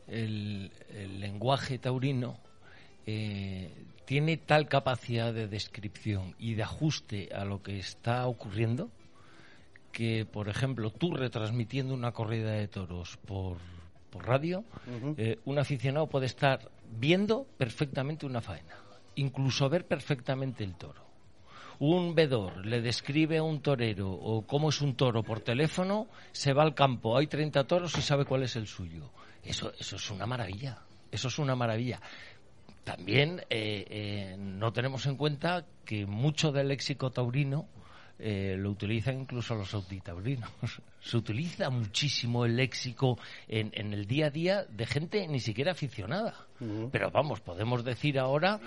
el, lenguaje taurino eh, tiene tal capacidad de descripción y de ajuste a lo que está ocurriendo que, por ejemplo, tú retransmitiendo una corrida de toros por, por radio, eh, un aficionado puede estar viendo perfectamente una faena, incluso ver perfectamente el toro. Un vedor le describe a un torero o cómo es un toro por teléfono, se va al campo, hay 30 toros y sabe cuál es el suyo. Eso, eso es una maravilla. Eso es una maravilla. También eh, eh, no tenemos en cuenta que mucho del léxico taurino eh, lo utilizan incluso los autitaurinos. Se utiliza muchísimo el léxico en, el día a día de gente ni siquiera aficionada. Pero vamos, podemos decir ahora...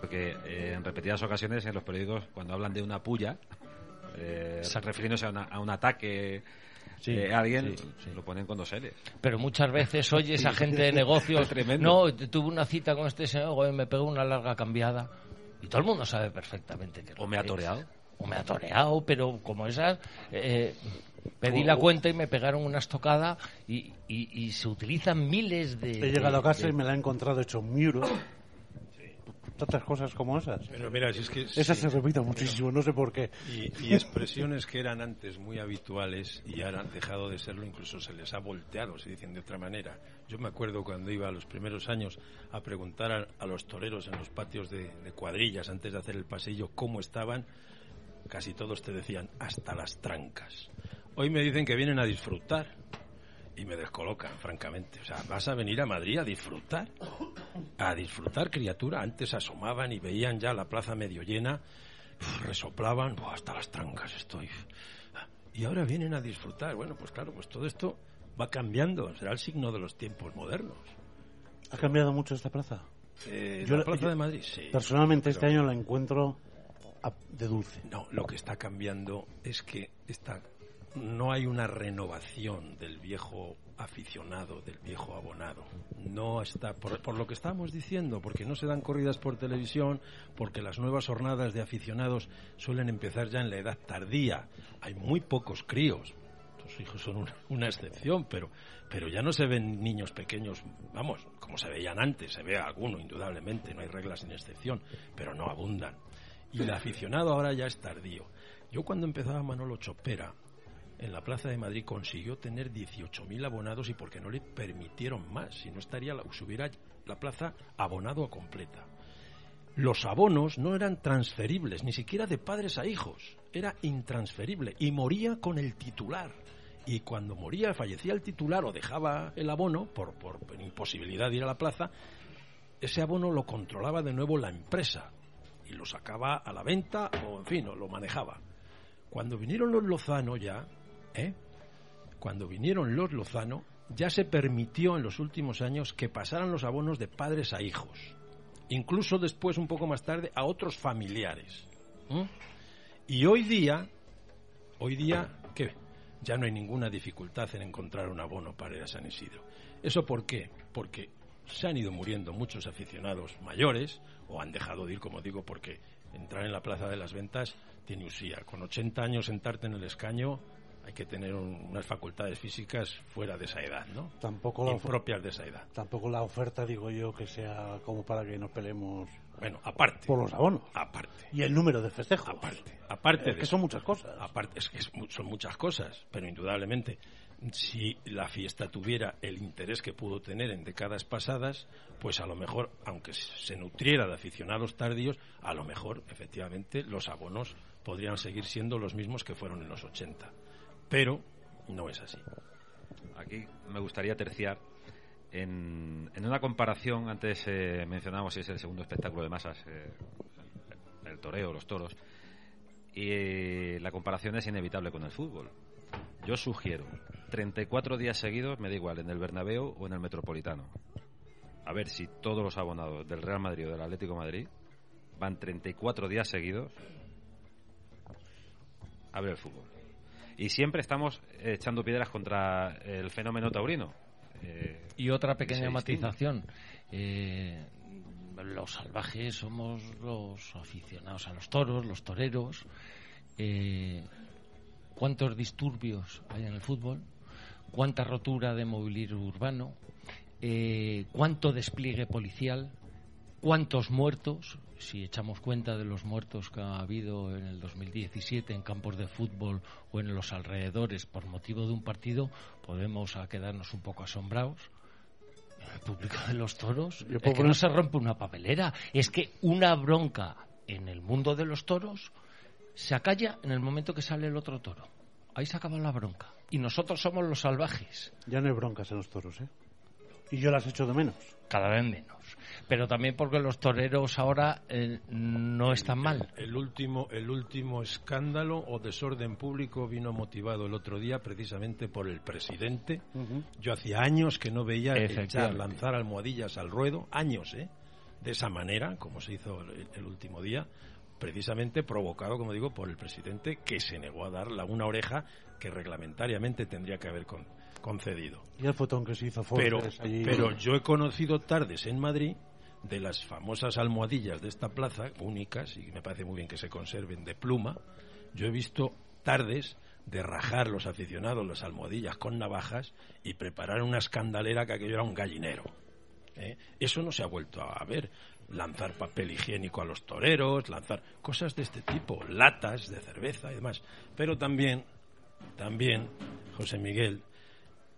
Porque en repetidas ocasiones en los periódicos, cuando hablan de una puya, refiriéndose a un ataque Sí, eh, alguien lo ponen con dos L's. Pero muchas veces oye esa gente de negocios, no, tuve una cita con este señor, me pegó una larga cambiada. Y todo el mundo sabe perfectamente que... O me ha toreado. O me ha toreado, pero como esas... Eh, pedí la cuenta y me pegaron una estocada y, y, se utilizan miles de... He llegado a casa y me la he encontrado hecho un muro tantas cosas como esas. Pero mira, si es que... Esas se repiten muchísimo, no sé por qué. Y, expresiones que eran antes muy habituales y ahora han dejado de serlo, incluso se les ha volteado, se dicen de otra manera. Yo me acuerdo cuando iba a los primeros años a preguntar a, los toreros en los patios de, de cuadrillas antes de hacer el pasillo cómo estaban, casi todos te decían hasta las trancas. Hoy me dicen que vienen a disfrutar y me descolocan, francamente. O sea, vas a venir a Madrid a disfrutar. A disfrutar, criatura. Antes asomaban y veían ya la plaza medio llena, resoplaban, hasta las trancas estoy. Y ahora vienen a disfrutar. Bueno, pues claro, pues todo esto va cambiando. Será el signo de los tiempos modernos. ¿Ha cambiado mucho esta plaza? Eh, yo la plaza de Madrid, sí. Personalmente este año la encuentro de dulce. No, lo que está cambiando es que está no hay una renovación del viejo aficionado, del viejo abonado. No está, por, lo que estamos diciendo, porque no se dan corridas por televisión, porque las nuevas jornadas de aficionados suelen empezar ya en la edad tardía. Hay muy pocos críos. Sus hijos son una, una excepción, pero, pero ya no se ven niños pequeños, vamos, como se veían antes, se ve alguno, indudablemente, no hay reglas sin excepción, pero no abundan. Y el aficionado ahora ya es tardío. Yo cuando empezaba Manolo Chopera, en la Plaza de Madrid consiguió tener 18.000 abonados y porque no le permitieron más, si no estaría la, hubiera la plaza abonado a completa. Los abonos no eran transferibles, ni siquiera de padres a hijos, era intransferible y moría con el titular. Y cuando moría, fallecía el titular o dejaba el abono por, por, por imposibilidad de ir a la plaza, ese abono lo controlaba de nuevo la empresa y lo sacaba a la venta o, en fin, lo manejaba. Cuando vinieron los Lozano ya, ¿eh? cuando vinieron los Lozano, ya se permitió en los últimos años que pasaran los abonos de padres a hijos. Incluso después, un poco más tarde, a otros familiares. ¿eh? Y hoy día, hoy día, ¿qué? Ya no hay ninguna dificultad en encontrar un abono para ir a San Isidro. ¿Eso por qué? Porque se han ido muriendo muchos aficionados mayores, o han dejado de ir, como digo, porque entrar en la Plaza de las Ventas tiene usía. Con 80 años sentarte en el escaño hay que tener un, unas facultades físicas fuera de esa edad, ¿no? Tampoco la, propias de esa edad. Tampoco la oferta, digo yo, que sea como para que nos peleemos bueno, aparte. por los abonos. Aparte. Y el número de festejos. Aparte. Aparte. Es de que son muchas cosas. Aparte, es que son muchas cosas, pero indudablemente, si la fiesta tuviera el interés que pudo tener en décadas pasadas, pues a lo mejor, aunque se nutriera de aficionados tardíos, a lo mejor, efectivamente, los abonos podrían seguir siendo los mismos que fueron en los 80. Pero no es así. Aquí me gustaría terciar en, en una comparación, antes eh, mencionábamos si es el segundo espectáculo de masas, eh, el toreo, los toros, y eh, la comparación es inevitable con el fútbol. Yo sugiero 34 días seguidos, me da igual, en el Bernabéu o en el Metropolitano. A ver si todos los abonados del Real Madrid o del Atlético de Madrid van 34 días seguidos a ver el fútbol. Y siempre estamos echando piedras contra el fenómeno taurino. Eh, Y otra pequeña matización. Eh, los salvajes somos los aficionados a los toros, los toreros. Eh, ¿Cuántos disturbios hay en el fútbol? ¿Cuánta rotura de mobiliario urbano? Eh, ¿Cuánto despliegue policial? ¿Cuántos muertos? Si echamos cuenta de los muertos que ha habido en el 2017 en campos de fútbol o en los alrededores por motivo de un partido, podemos a quedarnos un poco asombrados. El público de los toros, es que no se rompe una papelera. Es que una bronca en el mundo de los toros se acalla en el momento que sale el otro toro. Ahí se acaba la bronca. Y nosotros somos los salvajes. Ya no hay broncas en los toros, ¿eh? Y yo las echo de menos. cada vez menos. Pero también porque los toreros ahora eh, no están mal. El último, el último escándalo o desorden público vino motivado el otro día precisamente por el presidente. Yo hacía años que no veía echar, lanzar almohadillas al ruedo, años, ¿eh? De esa manera, como se hizo el, el último día, precisamente provocado, como digo, por el presidente que se negó a dar la una oreja que reglamentariamente tendría que haber con- concedido. Y el fotón que se hizo Pero, allí. pero yo he conocido tardes en Madrid de las famosas almohadillas de esta plaza, únicas, y me parece muy bien que se conserven de pluma. Yo he visto tardes de rajar los aficionados las almohadillas con navajas y preparar una escandalera que aquello era un gallinero. ¿eh? Eso no se ha vuelto a ver. Lanzar papel higiénico a los toreros, lanzar cosas de este tipo, latas de cerveza y demás. Pero también, también, José Miguel,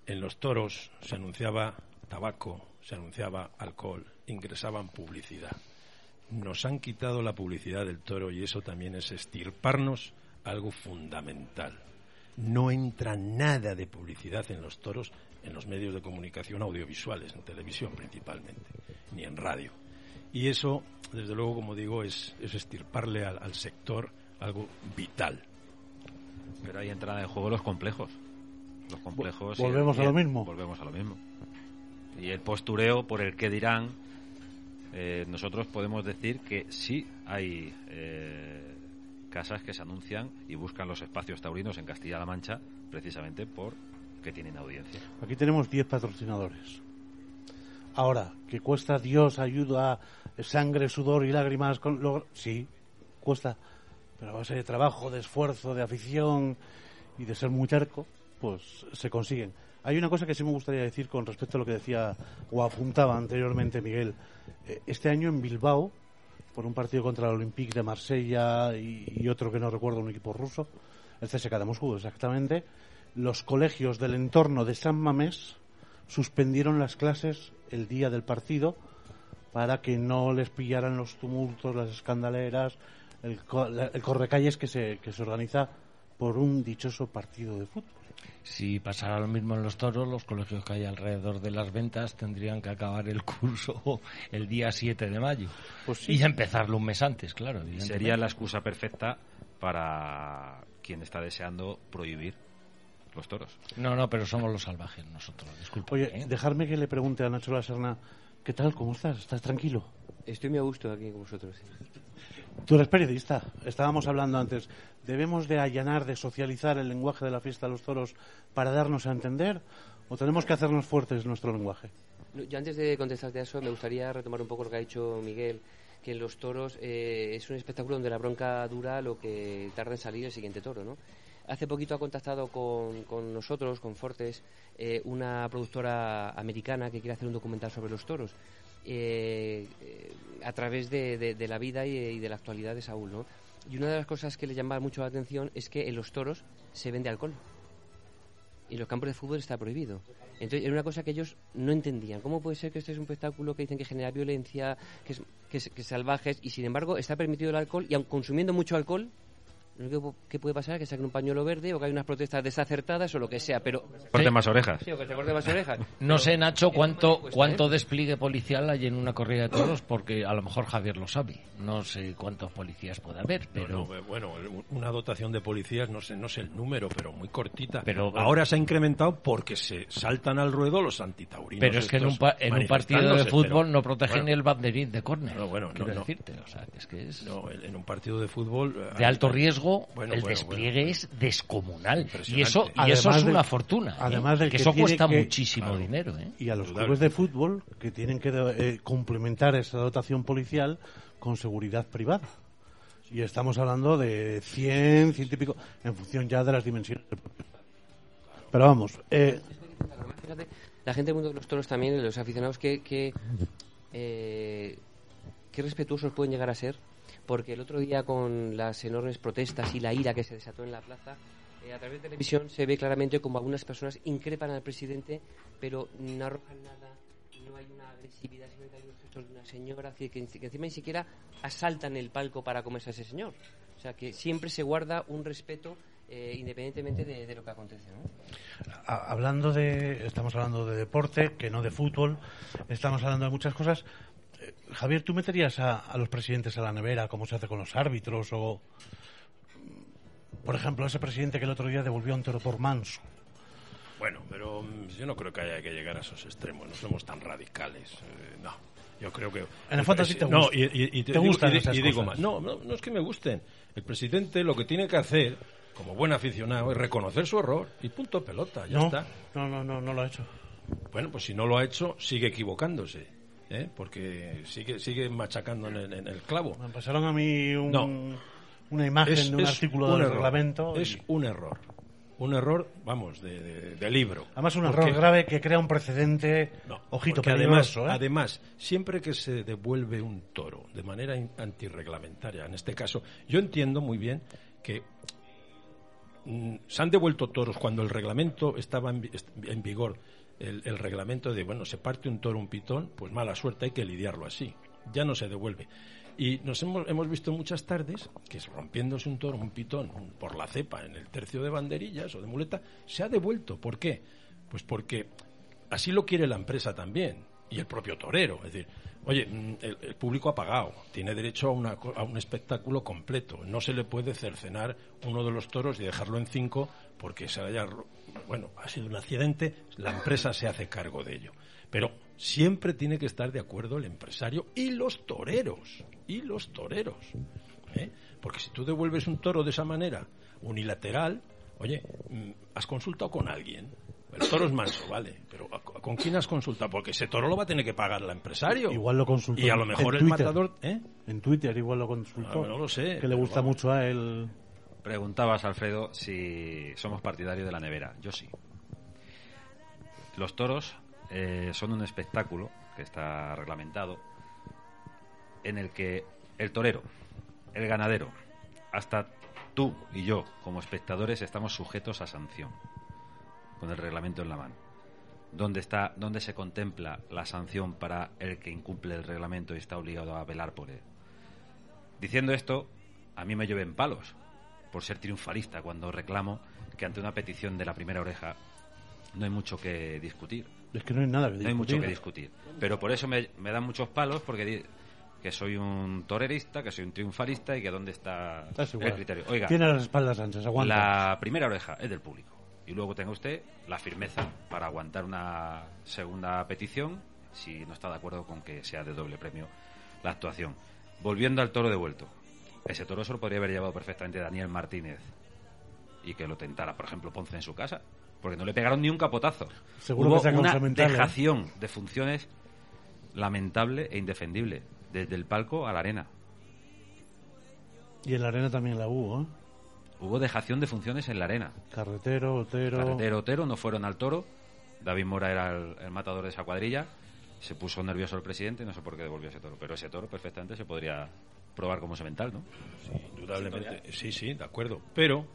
en los toros se anunciaba tabaco, se anunciaba alcohol, ingresaban publicidad. Nos han quitado la publicidad del toro y eso también es estirparnos algo fundamental. No entra nada de publicidad en los toros en los medios de comunicación audiovisuales, en televisión principalmente, ni en radio. Y eso, desde luego, como digo, es, es estirparle al, al sector algo vital. Pero ahí entran en juego los complejos. Los complejos. volvemos a lo mismo. Volvemos a lo mismo. Y el postureo por el que dirán, eh, nosotros podemos decir que sí hay eh, casas que se anuncian y buscan los espacios taurinos en Castilla-La Mancha precisamente porque tienen audiencia. Aquí tenemos 10 patrocinadores. Ahora, que cuesta Dios, ayuda, sangre, sudor y lágrimas, con logr- sí, cuesta, pero a base de trabajo, de esfuerzo, de afición y de ser muy terco, pues se consiguen. Hay una cosa que sí me gustaría decir con respecto a lo que decía o apuntaba anteriormente Miguel. Eh, Este año en Bilbao, por un partido contra el Olympique de Marsella y, otro que no recuerdo, un equipo ruso, el CSK de Moscú exactamente, los colegios del entorno de San Mamés suspendieron las clases el día del partido para que no les pillaran los tumultos, las escandaleras, el, el correcalles que se, que se organiza por un dichoso partido de fútbol. Si pasara lo mismo en los toros, los colegios que hay alrededor de las ventas tendrían que acabar el curso el día 7 de mayo. Pues sí. Y empezarlo un mes antes, claro. Y sería la excusa perfecta para quien está deseando prohibir los toros. No, no, pero somos los salvajes nosotros, disculpe. Oye, dejarme que le pregunte a Nacho La Serna, ¿qué tal? ¿Cómo estás? ¿Estás tranquilo? Estoy muy a gusto aquí con vosotros. Tú eres periodista. Estábamos hablando antes. ¿Debemos de allanar, de socializar el lenguaje de la fiesta de los toros para darnos a entender? ¿O tenemos que hacernos fuertes nuestro lenguaje? Yo antes de contestarte a eso, me gustaría retomar un poco lo que ha dicho Miguel, que los toros eh, es un espectáculo donde la bronca dura lo que tarda en salir el siguiente toro, ¿no? Hace poquito ha contactado con, con nosotros, con Fortes, eh, una productora americana que quiere hacer un documental sobre los toros. Eh, eh, a través de, la vida y, de la actualidad de Saúl, ¿no? Y una de las cosas que le llama mucho la atención es que en los toros se vende alcohol y en los campos de fútbol está prohibido. Entonces, era una cosa que ellos no entendían. ¿Cómo puede ser que este es un espectáculo que dicen que genera violencia, que es, que es, que es salvajes, y sin embargo está permitido el alcohol, y aun consumiendo mucho alcohol, lo único que puede pasar es que saquen un pañuelo verde o que hay unas protestas desacertadas o lo que sea, pero... Corten más orejas. Sí, o que se corten más orejas. No sé, Nacho, cuánto, cuesta, cuánto ¿eh? despliegue policial hay en una corrida de toros, porque a lo mejor Javier lo sabe. No sé cuántos policías puede haber, pero... No, no, bueno, una dotación de policías, no sé, no sé el número, pero muy cortita. Pero- ahora se ha incrementado porque se saltan al ruedo los antitaurinos. Pero es que en un, pa- en un partido de fútbol pero- no protegen bueno, ni el banderín de córner. No, bueno, no, decirte, o sea, es que es No, en un partido de fútbol. eh, de alto riesgo, Bueno, el bueno, despliegue bueno. es descomunal. Y eso, y eso es una fortuna. ¿eh? además del que que eso cuesta que- muchísimo Claro. dinero. ¿eh? Y a los clubes de fútbol que tienen que eh, complementar esa dotación policial con seguridad privada. Y estamos hablando de 100, ciento y pico, en función ya de las dimensiones. Pero vamos, eh, Fíjate, la gente del mundo de los toros también, los aficionados, que, que, eh, qué respetuosos pueden llegar a ser, porque el otro día con las enormes protestas y la ira que se desató en la plaza, eh, a través de televisión se ve claramente como algunas personas increpan al presidente, pero no arrojan nada, no hay una agresividad, simplemente hay unos gestos de una señora, que, que, que encima ni siquiera asaltan el palco para comerse a ese señor. O sea, que siempre se guarda un respeto eh, independientemente de, lo que acontece, ¿no? hablando de, estamos hablando de deporte, que no de fútbol, estamos hablando de muchas cosas. Javier, ¿tú meterías a, a los presidentes a la nevera como se hace con los árbitros o, por ejemplo, ese presidente que el otro día devolvió a un toro por manso? Bueno, pero mm, yo no creo que haya que llegar a esos extremos. No somos tan radicales. eh, no. Yo creo que. En el fondo sí te No, gusta. y, y- y Te digo- gustan y di- esas y digo más. No, no, no es que me gusten. El presidente lo que tiene que hacer, como buen aficionado, es reconocer su error y punto pelota. Ya no, está. no, no, no, no lo ha hecho. Bueno, pues si no lo ha hecho, sigue equivocándose. ¿Eh? Porque sigue, sigue machacando en el, en el clavo. Me pasaron a mí un- No. una imagen Es- de un artículo un del error. reglamento. y- Es un error. Un error, vamos, de, de- de libro. además, un Porque- error grave que crea un precedente, No, ojito, además, ¿eh? además, siempre que se devuelve un toro de manera antirreglamentaria, en este caso, yo entiendo muy bien que mm, se han devuelto toros cuando el reglamento estaba en vigor, el, reglamento de, bueno, se parte un toro, un pitón, pues mala suerte, hay que lidiarlo así. Ya no se devuelve. Y nos hemos, hemos visto muchas tardes que rompiéndose un toro, un pitón, por la cepa en el tercio de banderillas o de muleta, se ha devuelto. ¿Por qué? Pues porque así lo quiere la empresa también y el propio torero. Es decir, oye, mm, el, público ha pagado, tiene derecho a, una a un espectáculo completo. No se le puede cercenar uno de los toros y dejarlo en cinco porque se haya, bueno, ha sido un accidente, la empresa se hace cargo de ello. Pero siempre tiene que estar de acuerdo el empresario y los toreros, y los toreros. ¿eh? Porque si tú devuelves un toro de esa manera, unilateral, oye, mm, ¿has consultado con alguien? El toro es manso, vale, pero ¿a- a- ¿con quién has consultado? Porque ese toro lo va a tener que pagar el empresario. Igual lo consultó Y a lo mejor el Twitter. matador... ¿eh? En Twitter igual lo consultó. Ah, no lo sé, Que le gusta vamos. mucho a él. Preguntabas, Alfredo, si somos partidarios de la nevera. Yo sí. Los toros eh, son un espectáculo que está reglamentado en el que el torero, el ganadero, hasta tú y yo como espectadores estamos sujetos a sanción con el reglamento en la mano. ¿Dónde, está, ¿Dónde se contempla la sanción para el que incumple el reglamento y está obligado a velar por él? Diciendo esto, a mí me lleven palos por ser triunfalista cuando reclamo que ante una petición de la primera oreja no hay mucho que discutir. Es que no hay nada que discutir. No hay mucho que discutir. Pero por eso me, me dan muchos palos porque que soy un torerista, que soy un triunfalista y que dónde está el criterio. Oiga, Tiene las espaldas anchas, aguanta. la primera oreja es del público. Y luego tenga usted la firmeza para aguantar una segunda petición si no está de acuerdo con que sea de doble premio la actuación. Volviendo al toro devuelto. Ese toro se lo podría haber llevado perfectamente Daniel Martínez y que lo tentara, por ejemplo, Ponce en su casa. Porque no le pegaron ni un capotazo. Seguro Hubo que una ¿eh? dejación de funciones lamentable e indefendible. Desde el palco a la arena. Y en la arena también la hubo, ¿eh? Hubo dejación de funciones en la arena. Carretero, Otero... Carretero, Otero, no fueron al toro. David Mora era el, el matador de esa cuadrilla. Se puso nervioso el presidente, no sé por qué devolvió ese toro. Pero ese toro perfectamente se podría probar como semental, ¿no? Indudablemente, sí, sí, de acuerdo. Pero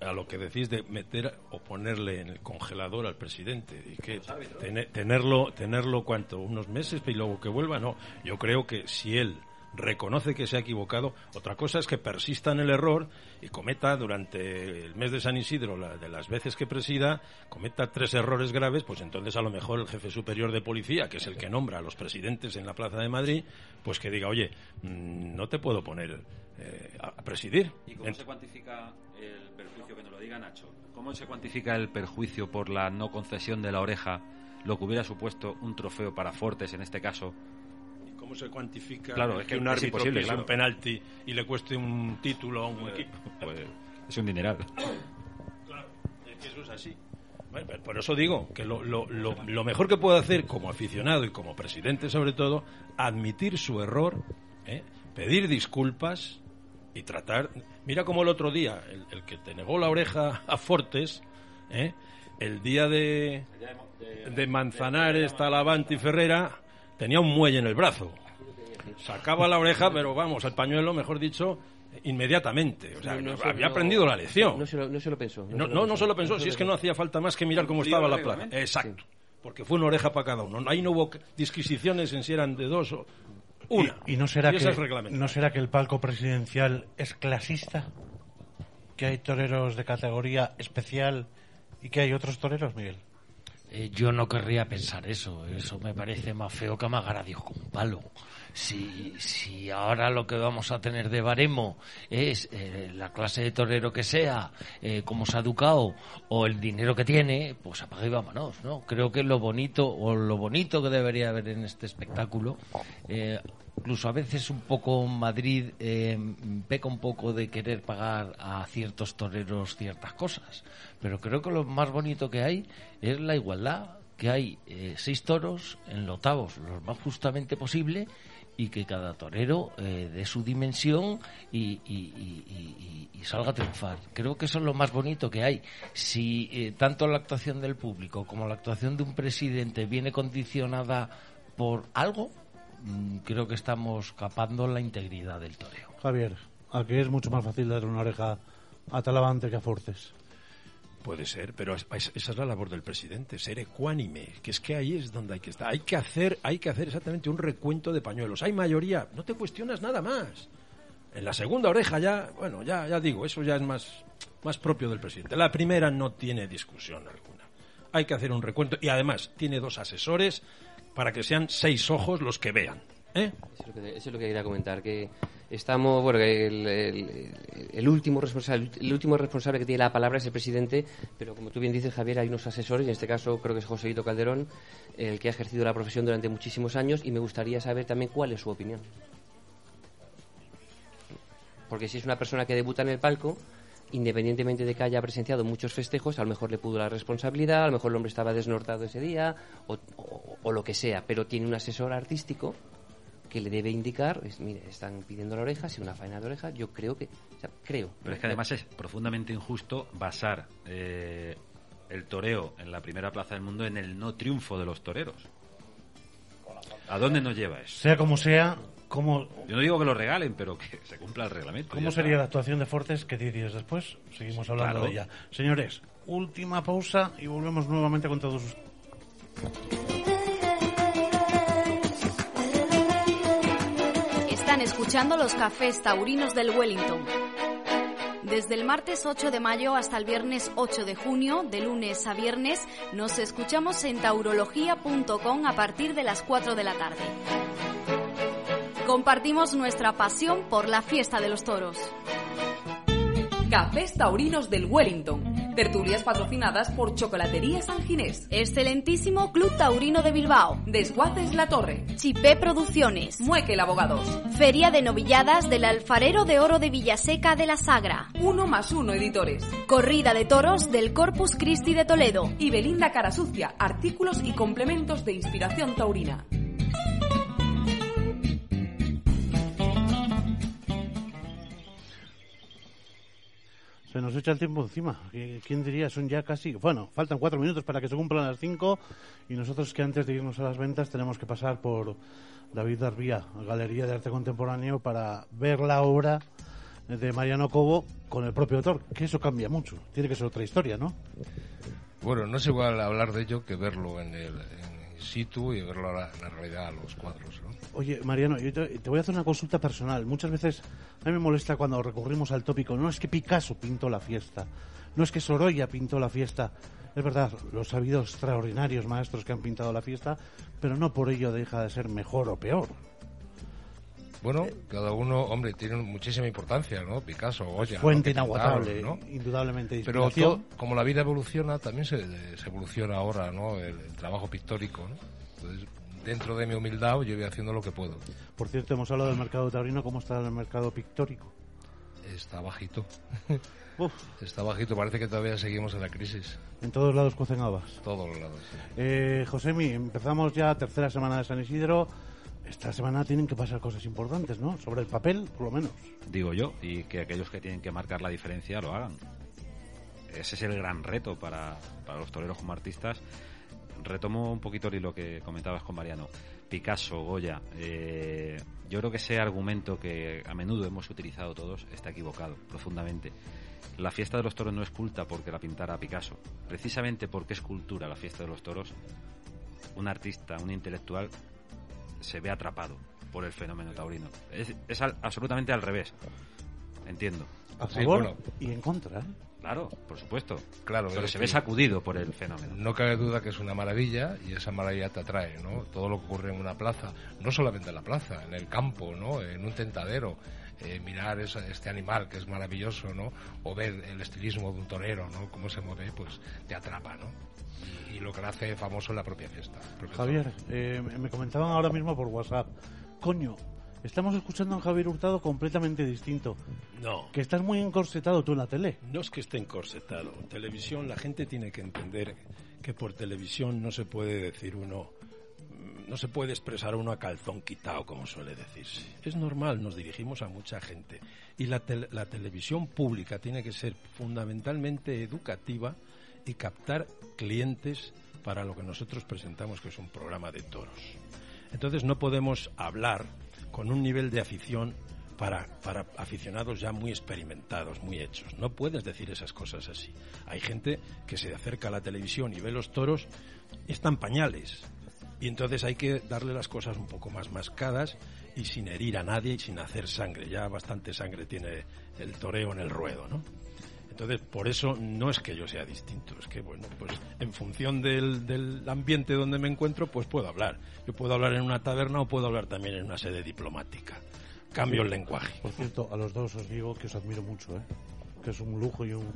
a lo que decís de meter o ponerle en el congelador al presidente y que tener- tenerlo, tenerlo cuánto, unos meses y luego que vuelva, no. Yo creo que si él reconoce que se ha equivocado, otra cosa es que persista en el error y cometa durante el mes de San Isidro, la- de las veces que presida, cometa tres errores graves, pues entonces a lo mejor el jefe superior de policía, que es el que nombra a los presidentes en la Plaza de Madrid, pues que diga, oye, mm, no te puedo poner eh, a presidir. ¿Y cómo se cuantifica el perjuicio, que nos lo diga Nacho? ¿Cómo se cuantifica el perjuicio por la no concesión de la oreja, lo que hubiera supuesto un trofeo para Fortes en este caso? ¿Cómo se cuantifica Claro, es que un es árbitro imposible, pise claro. un penalti y le cueste un título a un equipo? Pues es un dineral. Claro, es que eso es así. Bueno, pero por eso digo que lo, lo- lo- lo mejor que puedo hacer como aficionado y como presidente sobre todo, admitir su error, ¿eh? pedir disculpas y tratar... Mira como el otro día, el, el que te negó la oreja a Fortes, ¿eh? el día de, de Manzanares, Talavante y Ferrera, tenía un muelle en el brazo. Sacaba la oreja, pero vamos, el pañuelo, mejor dicho, inmediatamente. O sea, No, no se- había no- aprendido la lección. No se lo, no se lo pensó. No, no, no se lo pensó, si es que no hacía falta más que mirar cómo estaba la plaza. Exacto. Porque fue una oreja para cada uno. Ahí no hubo disquisiciones en si eran de dos o una. ¿Y, y no, será Y que, no será que el palco presidencial es clasista? ¿Que hay toreros de categoría especial y que hay otros toreros, Miguel? Eh, yo no querría pensar eso. Eso me parece más feo que amagar a Dios con un palo. Si, si ahora lo que vamos a tener de baremo es eh, la clase de torero que sea, eh, cómo se ha educado o el dinero que tiene, pues apaga y vámonos, ¿no? Creo que lo bonito o lo bonito que debería haber en este espectáculo, incluso a veces un poco Madrid eh, peca un poco de querer pagar a ciertos toreros ciertas cosas, pero creo que lo más bonito que hay es la igualdad, que hay eh, seis toros en los lo más justamente posible, y que cada torero eh, dé su dimensión y, y- salga a triunfar. Creo que eso es lo más bonito que hay. Si eh, tanto la actuación del público como la actuación de un presidente viene condicionada por algo, creo que estamos capando la integridad del toreo. Javier, ¿a que es mucho más fácil dar una oreja a Talavante que a Fortes? Puede ser, pero es- es- esa es la labor del presidente, ser ecuánime, que es que ahí es donde hay que estar. Hay que hacer, hay que hacer exactamente un recuento de pañuelos. Hay mayoría, no te cuestionas nada más. En la segunda oreja ya, bueno, ya, ya digo, eso ya es más, más propio del presidente. La primera no tiene discusión alguna. Hay que hacer un recuento y además tiene dos asesores para que sean seis ojos los que vean. ¿eh? Eso es, lo que, eso es quería comentar, que estamos, bueno, el, el- el último responsable, el último responsable que tiene la palabra es el presidente, pero como tú bien dices, Javier, hay unos asesores, en este caso creo que es Joséito Calderón, el que ha ejercido la profesión durante muchísimos años, y me gustaría saber también cuál es su opinión. Porque si es una persona que debuta en el palco, independientemente de que haya presenciado muchos festejos, a lo mejor le pudo la responsabilidad, a lo mejor el hombre estaba desnortado ese día, o, o- o lo que sea, pero tiene un asesor artístico que le debe indicar, es, mire, están pidiendo la oreja, si una faena de oreja, yo creo que, o sea, creo. Pero es que además es profundamente injusto basar eh, el toreo en la primera plaza del mundo en el no triunfo de los toreros. ¿A dónde nos lleva eso? Sea como sea, ¿cómo, Yo no digo que lo regalen, pero que se cumpla el reglamento. ¿cómo sería la actuación de Fortes que 10 días después? Seguimos hablando Claro. de ella. Señores, última pausa y volvemos nuevamente con todos ustedes. Están escuchando los cafés taurinos del Wellington. Desde el martes 8 de mayo hasta el viernes 8 de junio, de lunes a viernes, nos escuchamos en taurología.com a partir de las 4 de la tarde. Compartimos nuestra pasión por la fiesta de los toros. Cafés Taurinos del Wellington. Tertulias patrocinadas por Chocolatería San Ginés. Excelentísimo Club Taurino de Bilbao. Desguaces La Torre. Chipé Producciones. Muekel Abogados. Feria de Novilladas del Alfarero de Oro de Villaseca de la Sagra. Uno más uno editores. Corrida de toros del Corpus Christi de Toledo. Y Belinda Carasucia. Artículos y complementos de inspiración taurina. Se nos echa el tiempo encima. ¿Qui- ¿Quién diría? Son ya casi... Bueno, faltan cuatro minutos para que se cumplan las cinco y nosotros que antes de irnos a las ventas tenemos que pasar por David Darbía, Galería de Arte Contemporáneo, para ver la obra de Mariano Cobo con el propio autor, que eso cambia mucho. Tiene que ser otra historia, ¿no? Bueno, no es igual hablar de ello que verlo en el situ y verlo a la, la realidad, a los cuadros. ¿no? Oye, Mariano, yo te, voy a hacer una consulta personal. Muchas veces a mí me molesta cuando recurrimos al tópico. No es que Picasso pintó la fiesta, no es que Sorolla pintó la fiesta. Es verdad, los ha extraordinarios maestros que han pintado la fiesta, pero no por ello deja de ser mejor o peor. Bueno, cada uno, hombre, tiene muchísima importancia, ¿no? Picasso, Goya. Fuente ¿no? inagotable, ¿no? indudablemente de Pero inspiración. to- como la vida evoluciona, también se, se evoluciona ahora, ¿no? El, el trabajo pictórico, ¿no? Entonces, dentro de mi humildad, yo voy haciendo lo que puedo. Por cierto, hemos hablado del mercado taurino, ¿cómo está el mercado pictórico? Está bajito. Uf, Está bajito, parece que todavía seguimos en la crisis. en todos lados cuecen habas. Todos los lados. sí. Eh, Josemi, empezamos ya tercera semana de San Isidro. Esta semana tienen que pasar cosas importantes, ¿no? Sobre el papel, por lo menos. digo yo, y que aquellos que tienen que marcar la diferencia lo hagan. Ese es el gran reto para, para los toreros como artistas. Retomo un poquito lo que comentabas con Mariano. Picasso, Goya, eh, yo creo que ese argumento que a menudo hemos utilizado todos está equivocado, profundamente. La fiesta de los toros no es culta porque la pintara Picasso. Precisamente porque es cultura la fiesta de los toros, un artista, un intelectual, se ve atrapado por el fenómeno taurino. Es, es al- absolutamente al revés. Entiendo. A Sí, favor bueno. y en contra. ¿eh? Claro, por supuesto. Claro, Pero se ve sacudido por el fenómeno. No cabe duda que es una maravilla y esa maravilla te atrae, ¿no? Todo lo que ocurre en una plaza, no solamente en la plaza, en el campo, ¿no? En un tentadero, eh, mirar esa- este animal que es maravilloso, ¿no? O ver el estilismo de un torero, ¿no? Cómo se mueve, pues te atrapa, ¿no? Y, y lo que lo hace famoso es la propia fiesta. Javier, eh, me comentaban ahora mismo por WhatsApp. Coño, estamos escuchando a un Javier Hurtado completamente distinto. No, Que estás muy encorsetado tú en la tele. no es que esté encorsetado. En televisión la gente tiene que entender que por televisión no se puede decir uno, no se puede expresar uno a calzón quitado, como suele decirse. Es normal, nos dirigimos a mucha gente. Y la, la televisión pública tiene que ser fundamentalmente educativa y captar clientes para lo que nosotros presentamos, que es un programa de toros. Entonces no podemos hablar con un nivel de afición para, para aficionados ya muy experimentados, muy hechos. No puedes decir esas cosas así. Hay gente que se acerca a la televisión y ve los toros están pañales. Y entonces hay que darle las cosas un poco más mascadas y sin herir a nadie y sin hacer sangre. Ya bastante sangre tiene el toreo en el ruedo, ¿no? Entonces, por eso no es que yo sea distinto, es que, bueno, pues en función del, del ambiente donde me encuentro, pues puedo hablar. Yo puedo hablar en una taberna o puedo hablar también en una sede diplomática. Cambio el lenguaje. Por cierto, a los dos os digo que os admiro mucho, ¿eh? que es un lujo y un,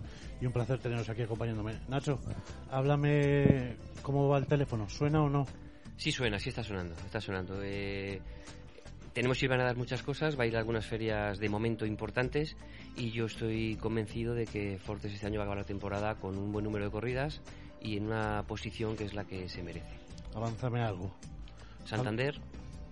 y un placer teneros aquí acompañándome. Nacho, háblame cómo va el teléfono, ¿suena o no? Sí suena, sí está sonando, está sonando. Eh, tenemos que ir a dar muchas cosas, va a ir a algunas ferias de momento importantes y yo estoy convencido de que Fortes este año va a acabar la temporada con un buen número de corridas y en una posición que es la que se merece. Avánzame algo. Santander,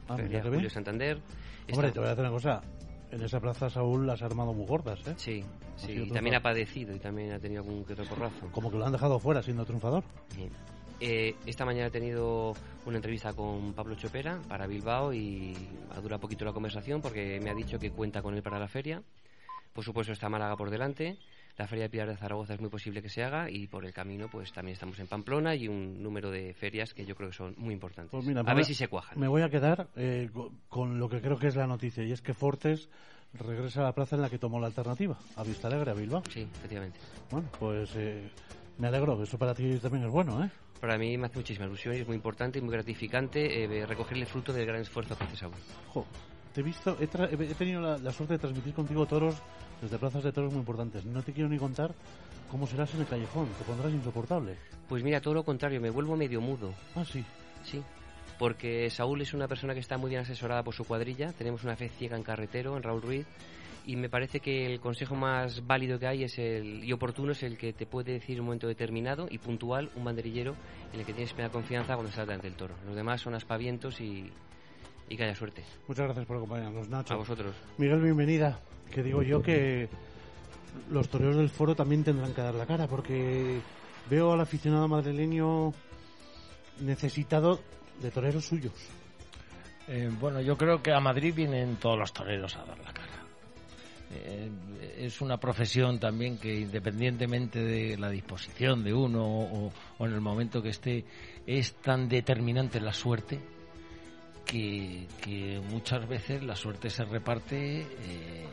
Ah, Feria mira qué Julio bien. Santander. Hombre, Está- te voy a decir una cosa. En esa plaza Saúl las ha armado muy gordas, ¿eh? Sí, sí, y también ha padecido y también ha tenido algún que otro porrazo. Como que lo han dejado fuera siendo triunfador. Sí. Eh, esta mañana he tenido una entrevista con Pablo Chopera para Bilbao y ha durado poquito la conversación porque me ha dicho que cuenta con él para la feria. Por supuesto está Málaga por delante. La feria de Pilar de Zaragoza es muy posible que se haga y por el camino pues también estamos en Pamplona y un número de ferias que yo creo que son muy importantes. Pues mira, a ver si se cuajan. Me voy a quedar eh, co- con lo que creo que es la noticia y es que Fortes regresa a la plaza en la que tomó la alternativa, a Vista Alegre, a Bilbao. Sí, efectivamente. Bueno, pues eh, me alegro, eso para ti también es bueno, ¿eh? Para mí me hace muchísima ilusión y es muy importante y muy gratificante eh, recoger el fruto del gran esfuerzo que hace Saúl. Jo, te he visto, he, tra- he tenido la, la suerte de transmitir contigo toros desde plazas de toros muy importantes. No te quiero ni contar cómo serás en el callejón, te pondrás insoportable. Pues mira, todo lo contrario, me vuelvo medio mudo. Ah, sí. Sí, porque Saúl es una persona que está muy bien asesorada por su cuadrilla. Tenemos una fe ciega en carretero, en Raúl Ruiz. Y me parece que el consejo más válido que hay es el, y oportuno es el que te puede decir en un momento determinado y puntual un banderillero en el que tienes plena confianza cuando estás delante del toro. Los demás son aspavientos y, y que haya suerte. Muchas gracias por acompañarnos, Nacho. A vosotros. Miguel, bienvenida. Que digo yo que los toreros del foro también tendrán que dar la cara porque veo al aficionado madrileño necesitado de toreros suyos. Eh, bueno, yo creo que a Madrid vienen todos los toreros a dar la cara. Eh, es una profesión también que independientemente de la disposición de uno o, en el momento que esté, es tan determinante la suerte que, que muchas veces la suerte se reparte eh,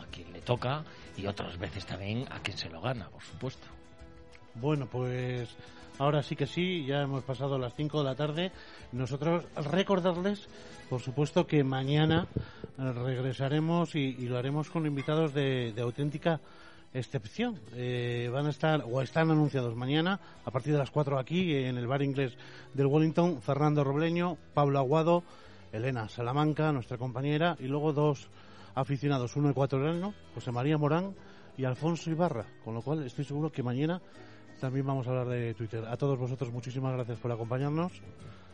a quien le toca y otras veces también a quien se lo gana, por supuesto. Bueno, pues ahora sí que sí, ya hemos pasado las 5 de la tarde. Nosotros recordarles, por supuesto, que mañana eh, regresaremos y, lo haremos con invitados de, de auténtica excepción. Eh, van a estar, o están anunciados mañana, a partir de las 4 aquí, en el bar inglés del Wellington, Fernando Robleño, Pablo Aguado, Elena Salamanca, nuestra compañera, y luego dos aficionados, uno ecuatoriano, José María Morán y Alfonso Ibarra, con lo cual estoy seguro que mañana también vamos a hablar de Twitter. A todos vosotros muchísimas gracias por acompañarnos.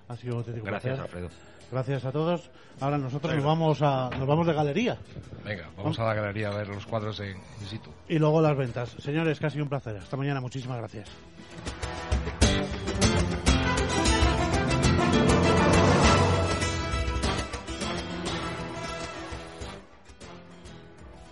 Ha sido un auténtico Gracias, placer. Alfredo. Gracias a todos. Ahora nosotros nos vamos a nos vamos de galería Venga, vamos a la galería a ver los cuadros en in situ. y luego las ventas. Señores, que ha sido un placer. Hasta mañana. Muchísimas gracias.